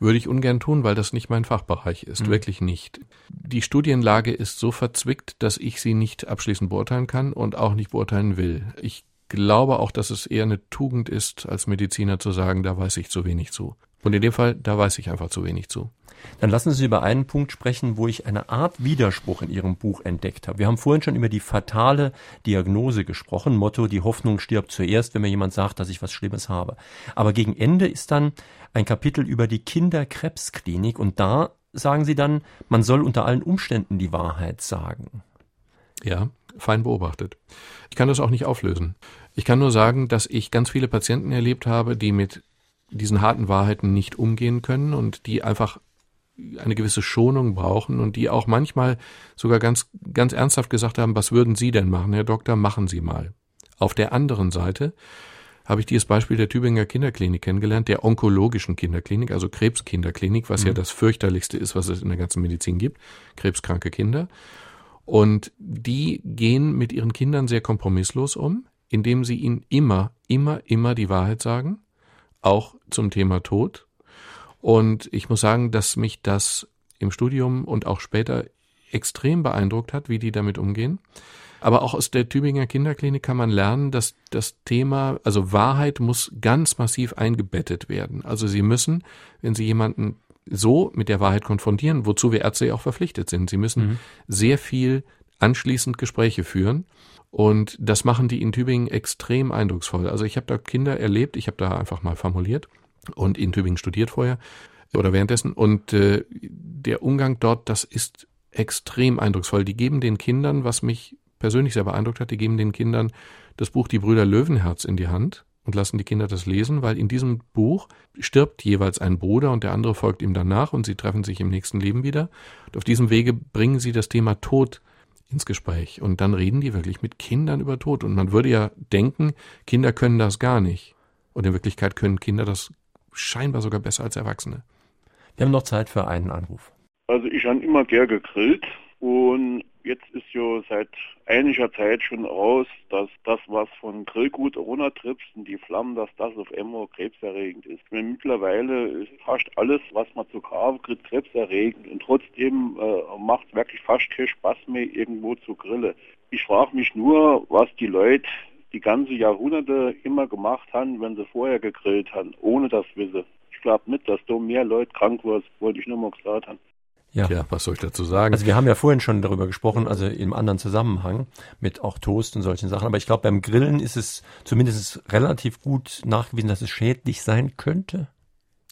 Würde ich ungern tun, weil das nicht mein Fachbereich ist, mhm. wirklich nicht. Die Studienlage ist so verzwickt, dass ich sie nicht abschließend beurteilen kann und auch nicht beurteilen will. Ich glaube auch, dass es eher eine Tugend ist, als Mediziner zu sagen, da weiß ich zu wenig zu. Und in dem Fall, da weiß ich einfach zu wenig zu. Dann lassen Sie über einen Punkt sprechen, wo ich eine Art Widerspruch in Ihrem Buch entdeckt habe. Wir haben vorhin schon über die fatale Diagnose gesprochen. Motto, die Hoffnung stirbt zuerst, wenn mir jemand sagt, dass ich was Schlimmes habe. Aber gegen Ende ist dann ein Kapitel über die Kinderkrebsklinik und da sagen Sie dann, man soll unter allen Umständen die Wahrheit sagen. Ja, fein beobachtet. Ich kann das auch nicht auflösen. Ich kann nur sagen, dass ich ganz viele Patienten erlebt habe, die mit diesen harten Wahrheiten nicht umgehen können und die einfach eine gewisse Schonung brauchen und die auch manchmal sogar ganz, ganz ernsthaft gesagt haben, was würden Sie denn machen, Herr Doktor, machen Sie mal. Auf der anderen Seite habe ich dieses Beispiel der Tübinger Kinderklinik kennengelernt, der onkologischen Kinderklinik, also Krebskinderklinik, was mhm. ja das fürchterlichste ist, was es in der ganzen Medizin gibt, krebskranke Kinder. Und die gehen mit ihren Kindern sehr kompromisslos um, indem sie ihnen immer, immer, immer die Wahrheit sagen auch zum Thema Tod. Und ich muss sagen, dass mich das im Studium und auch später extrem beeindruckt hat, wie die damit umgehen. Aber auch aus der Tübinger Kinderklinik kann man lernen, dass das Thema, also Wahrheit muss ganz massiv eingebettet werden. Also Sie müssen, wenn Sie jemanden so mit der Wahrheit konfrontieren, wozu wir Ärzte ja auch verpflichtet sind, Sie müssen mhm. sehr viel anschließend Gespräche führen. Und das machen die in Tübingen extrem eindrucksvoll. Also ich habe da Kinder erlebt, ich habe da einfach mal formuliert und in Tübingen studiert vorher oder währenddessen. Und äh, der Umgang dort, das ist extrem eindrucksvoll. Die geben den Kindern, was mich persönlich sehr beeindruckt hat, die geben den Kindern das Buch Die Brüder Löwenherz in die Hand und lassen die Kinder das lesen, weil in diesem Buch stirbt jeweils ein Bruder und der andere folgt ihm danach und sie treffen sich im nächsten Leben wieder. Und auf diesem Wege bringen sie das Thema Tod ins Gespräch. Und dann reden die wirklich mit Kindern über Tod. Und man würde ja denken, Kinder können das gar nicht. Und in Wirklichkeit können Kinder das scheinbar sogar besser als Erwachsene. Wir haben noch Zeit für einen Anruf. Also ich habe immer gern gegrillt und jetzt ist ja seit einiger Zeit schon raus, dass das, was von Grillgut runtertripst und die Flammen, dass das auf einmal krebserregend ist. Meine, mittlerweile ist fast alles, was man zu kaufen kriegt, krebserregend und trotzdem äh, macht es wirklich fast keinen Spaß mehr, irgendwo zu grillen. Ich frage mich nur, was die Leute die ganze Jahrhunderte immer gemacht haben, wenn sie vorher gegrillt haben, ohne das Wissen. Ich gehabt mit, dass da mehr Leute krank waren, wollte ich nur mal gesagt haben. Ja. ja, was soll ich dazu sagen? Also wir haben ja vorhin schon darüber gesprochen, also im anderen Zusammenhang mit auch Toast und solchen Sachen. Aber ich glaube, beim Grillen ist es zumindest relativ gut nachgewiesen, dass es schädlich sein könnte.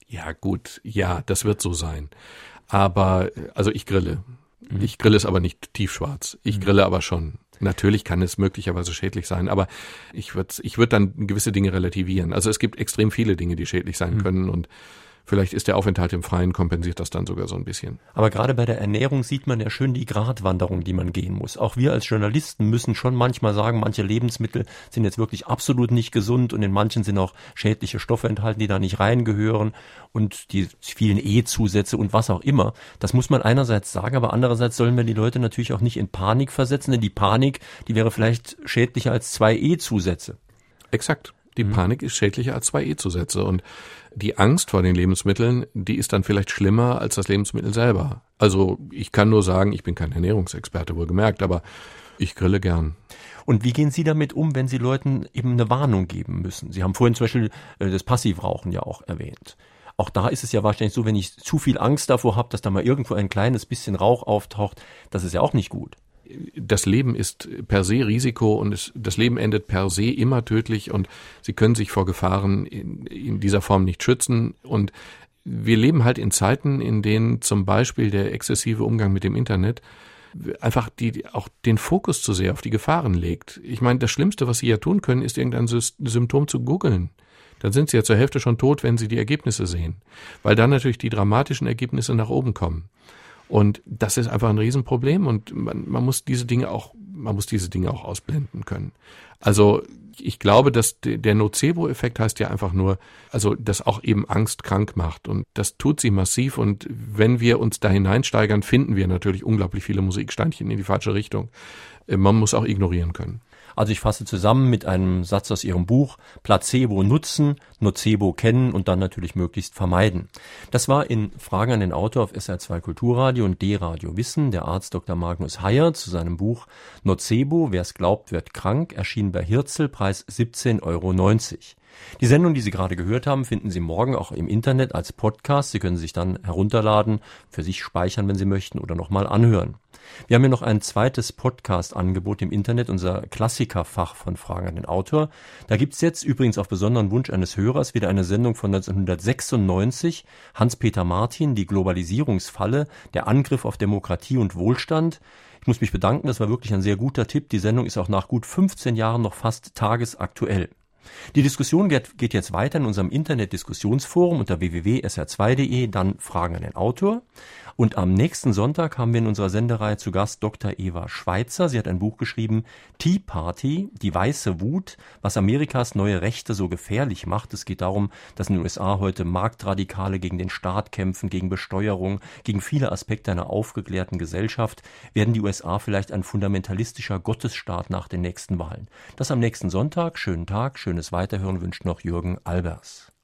Ja, gut, ja, das wird so sein. Aber, also ich grille. Mhm. Ich grille es aber nicht tiefschwarz. Ich mhm. grille aber schon. Natürlich kann es möglicherweise schädlich sein, aber ich würde ich würd dann gewisse Dinge relativieren. Also es gibt extrem viele Dinge, die schädlich sein mhm. können und Vielleicht ist der Aufenthalt im Freien kompensiert das dann sogar so ein bisschen. Aber gerade bei der Ernährung sieht man ja schön die Gratwanderung, die man gehen muss. Auch wir als Journalisten müssen schon manchmal sagen, manche Lebensmittel sind jetzt wirklich absolut nicht gesund und in manchen sind auch schädliche Stoffe enthalten, die da nicht reingehören und die vielen E-Zusätze und was auch immer. Das muss man einerseits sagen, aber andererseits sollen wir die Leute natürlich auch nicht in Panik versetzen, denn die Panik, die wäre vielleicht schädlicher als zwei E-Zusätze. Exakt. Die mhm. Panik ist schädlicher als zwei E-Zusätze und die Angst vor den Lebensmitteln, die ist dann vielleicht schlimmer als das Lebensmittel selber. Also ich kann nur sagen, ich bin kein Ernährungsexperte, wohlgemerkt, aber ich grille gern. Und wie gehen Sie damit um, wenn Sie Leuten eben eine Warnung geben müssen? Sie haben vorhin zum Beispiel äh, das Passivrauchen ja auch erwähnt. Auch da ist es ja wahrscheinlich so, wenn ich zu viel Angst davor habe, dass da mal irgendwo ein kleines bisschen Rauch auftaucht, das ist ja auch nicht gut das Leben ist per se Risiko und es, das Leben endet per se immer tödlich und sie können sich vor Gefahren in, in dieser Form nicht schützen und wir leben halt in Zeiten, in denen zum Beispiel der exzessive Umgang mit dem Internet einfach die auch den Fokus zu sehr auf die Gefahren legt. Ich meine, das Schlimmste, was sie ja tun können, ist irgendein Symptom zu googeln. Dann sind sie ja zur Hälfte schon tot, wenn sie die Ergebnisse sehen, weil dann natürlich die dramatischen Ergebnisse nach oben kommen. Und das ist einfach ein Riesenproblem und man, man muss diese Dinge auch, man muss diese Dinge auch ausblenden können. Also ich glaube, dass der Nocebo-Effekt heißt ja einfach nur, also dass auch eben Angst krank macht und das tut sie massiv und wenn wir uns da hineinsteigern, finden wir natürlich unglaublich viele Musiksteinchen in die falsche Richtung. Äh, man muss auch ignorieren können. Also ich fasse zusammen mit einem Satz aus Ihrem Buch, Placebo nutzen, Nocebo kennen und dann natürlich möglichst vermeiden. Das war in Fragen an den Autor auf SR2 Kulturradio und D-Radio Wissen der Arzt Dr. Magnus Heyer zu seinem Buch Nocebo, wer es glaubt, wird krank, erschien bei Hirzel, Preis 17,90 Euro. Die Sendung, die Sie gerade gehört haben, finden Sie morgen auch im Internet als Podcast. Sie können sich dann herunterladen, für sich speichern, wenn Sie möchten, oder nochmal anhören. Wir haben hier noch ein zweites Podcast-Angebot im Internet, unser Klassikerfach von Fragen an den Autor. Da gibt's jetzt übrigens auf besonderen Wunsch eines Hörers wieder eine Sendung von 1996, Hans-Peter Martin, die Globalisierungsfalle, der Angriff auf Demokratie und Wohlstand. Ich muss mich bedanken, das war wirklich ein sehr guter Tipp. Die Sendung ist auch nach gut 15 Jahren noch fast tagesaktuell. Die Diskussion geht, jetzt weiter in unserem Internet-Diskussionsforum unter www.sr2.de, dann Fragen an den Autor. Und am nächsten Sonntag haben wir in unserer Sendereihe zu Gast Dr. Eva Schweitzer. Sie hat ein Buch geschrieben, Tea Party, die weiße Wut, was Amerikas neue Rechte so gefährlich macht. Es geht darum, dass in den USA heute Marktradikale gegen den Staat kämpfen, gegen Besteuerung, gegen viele Aspekte einer aufgeklärten Gesellschaft. Werden die USA vielleicht ein fundamentalistischer Gottesstaat nach den nächsten Wahlen? Das am nächsten Sonntag. Schönen Tag, schönes Weiterhören wünscht noch Jürgen Albers.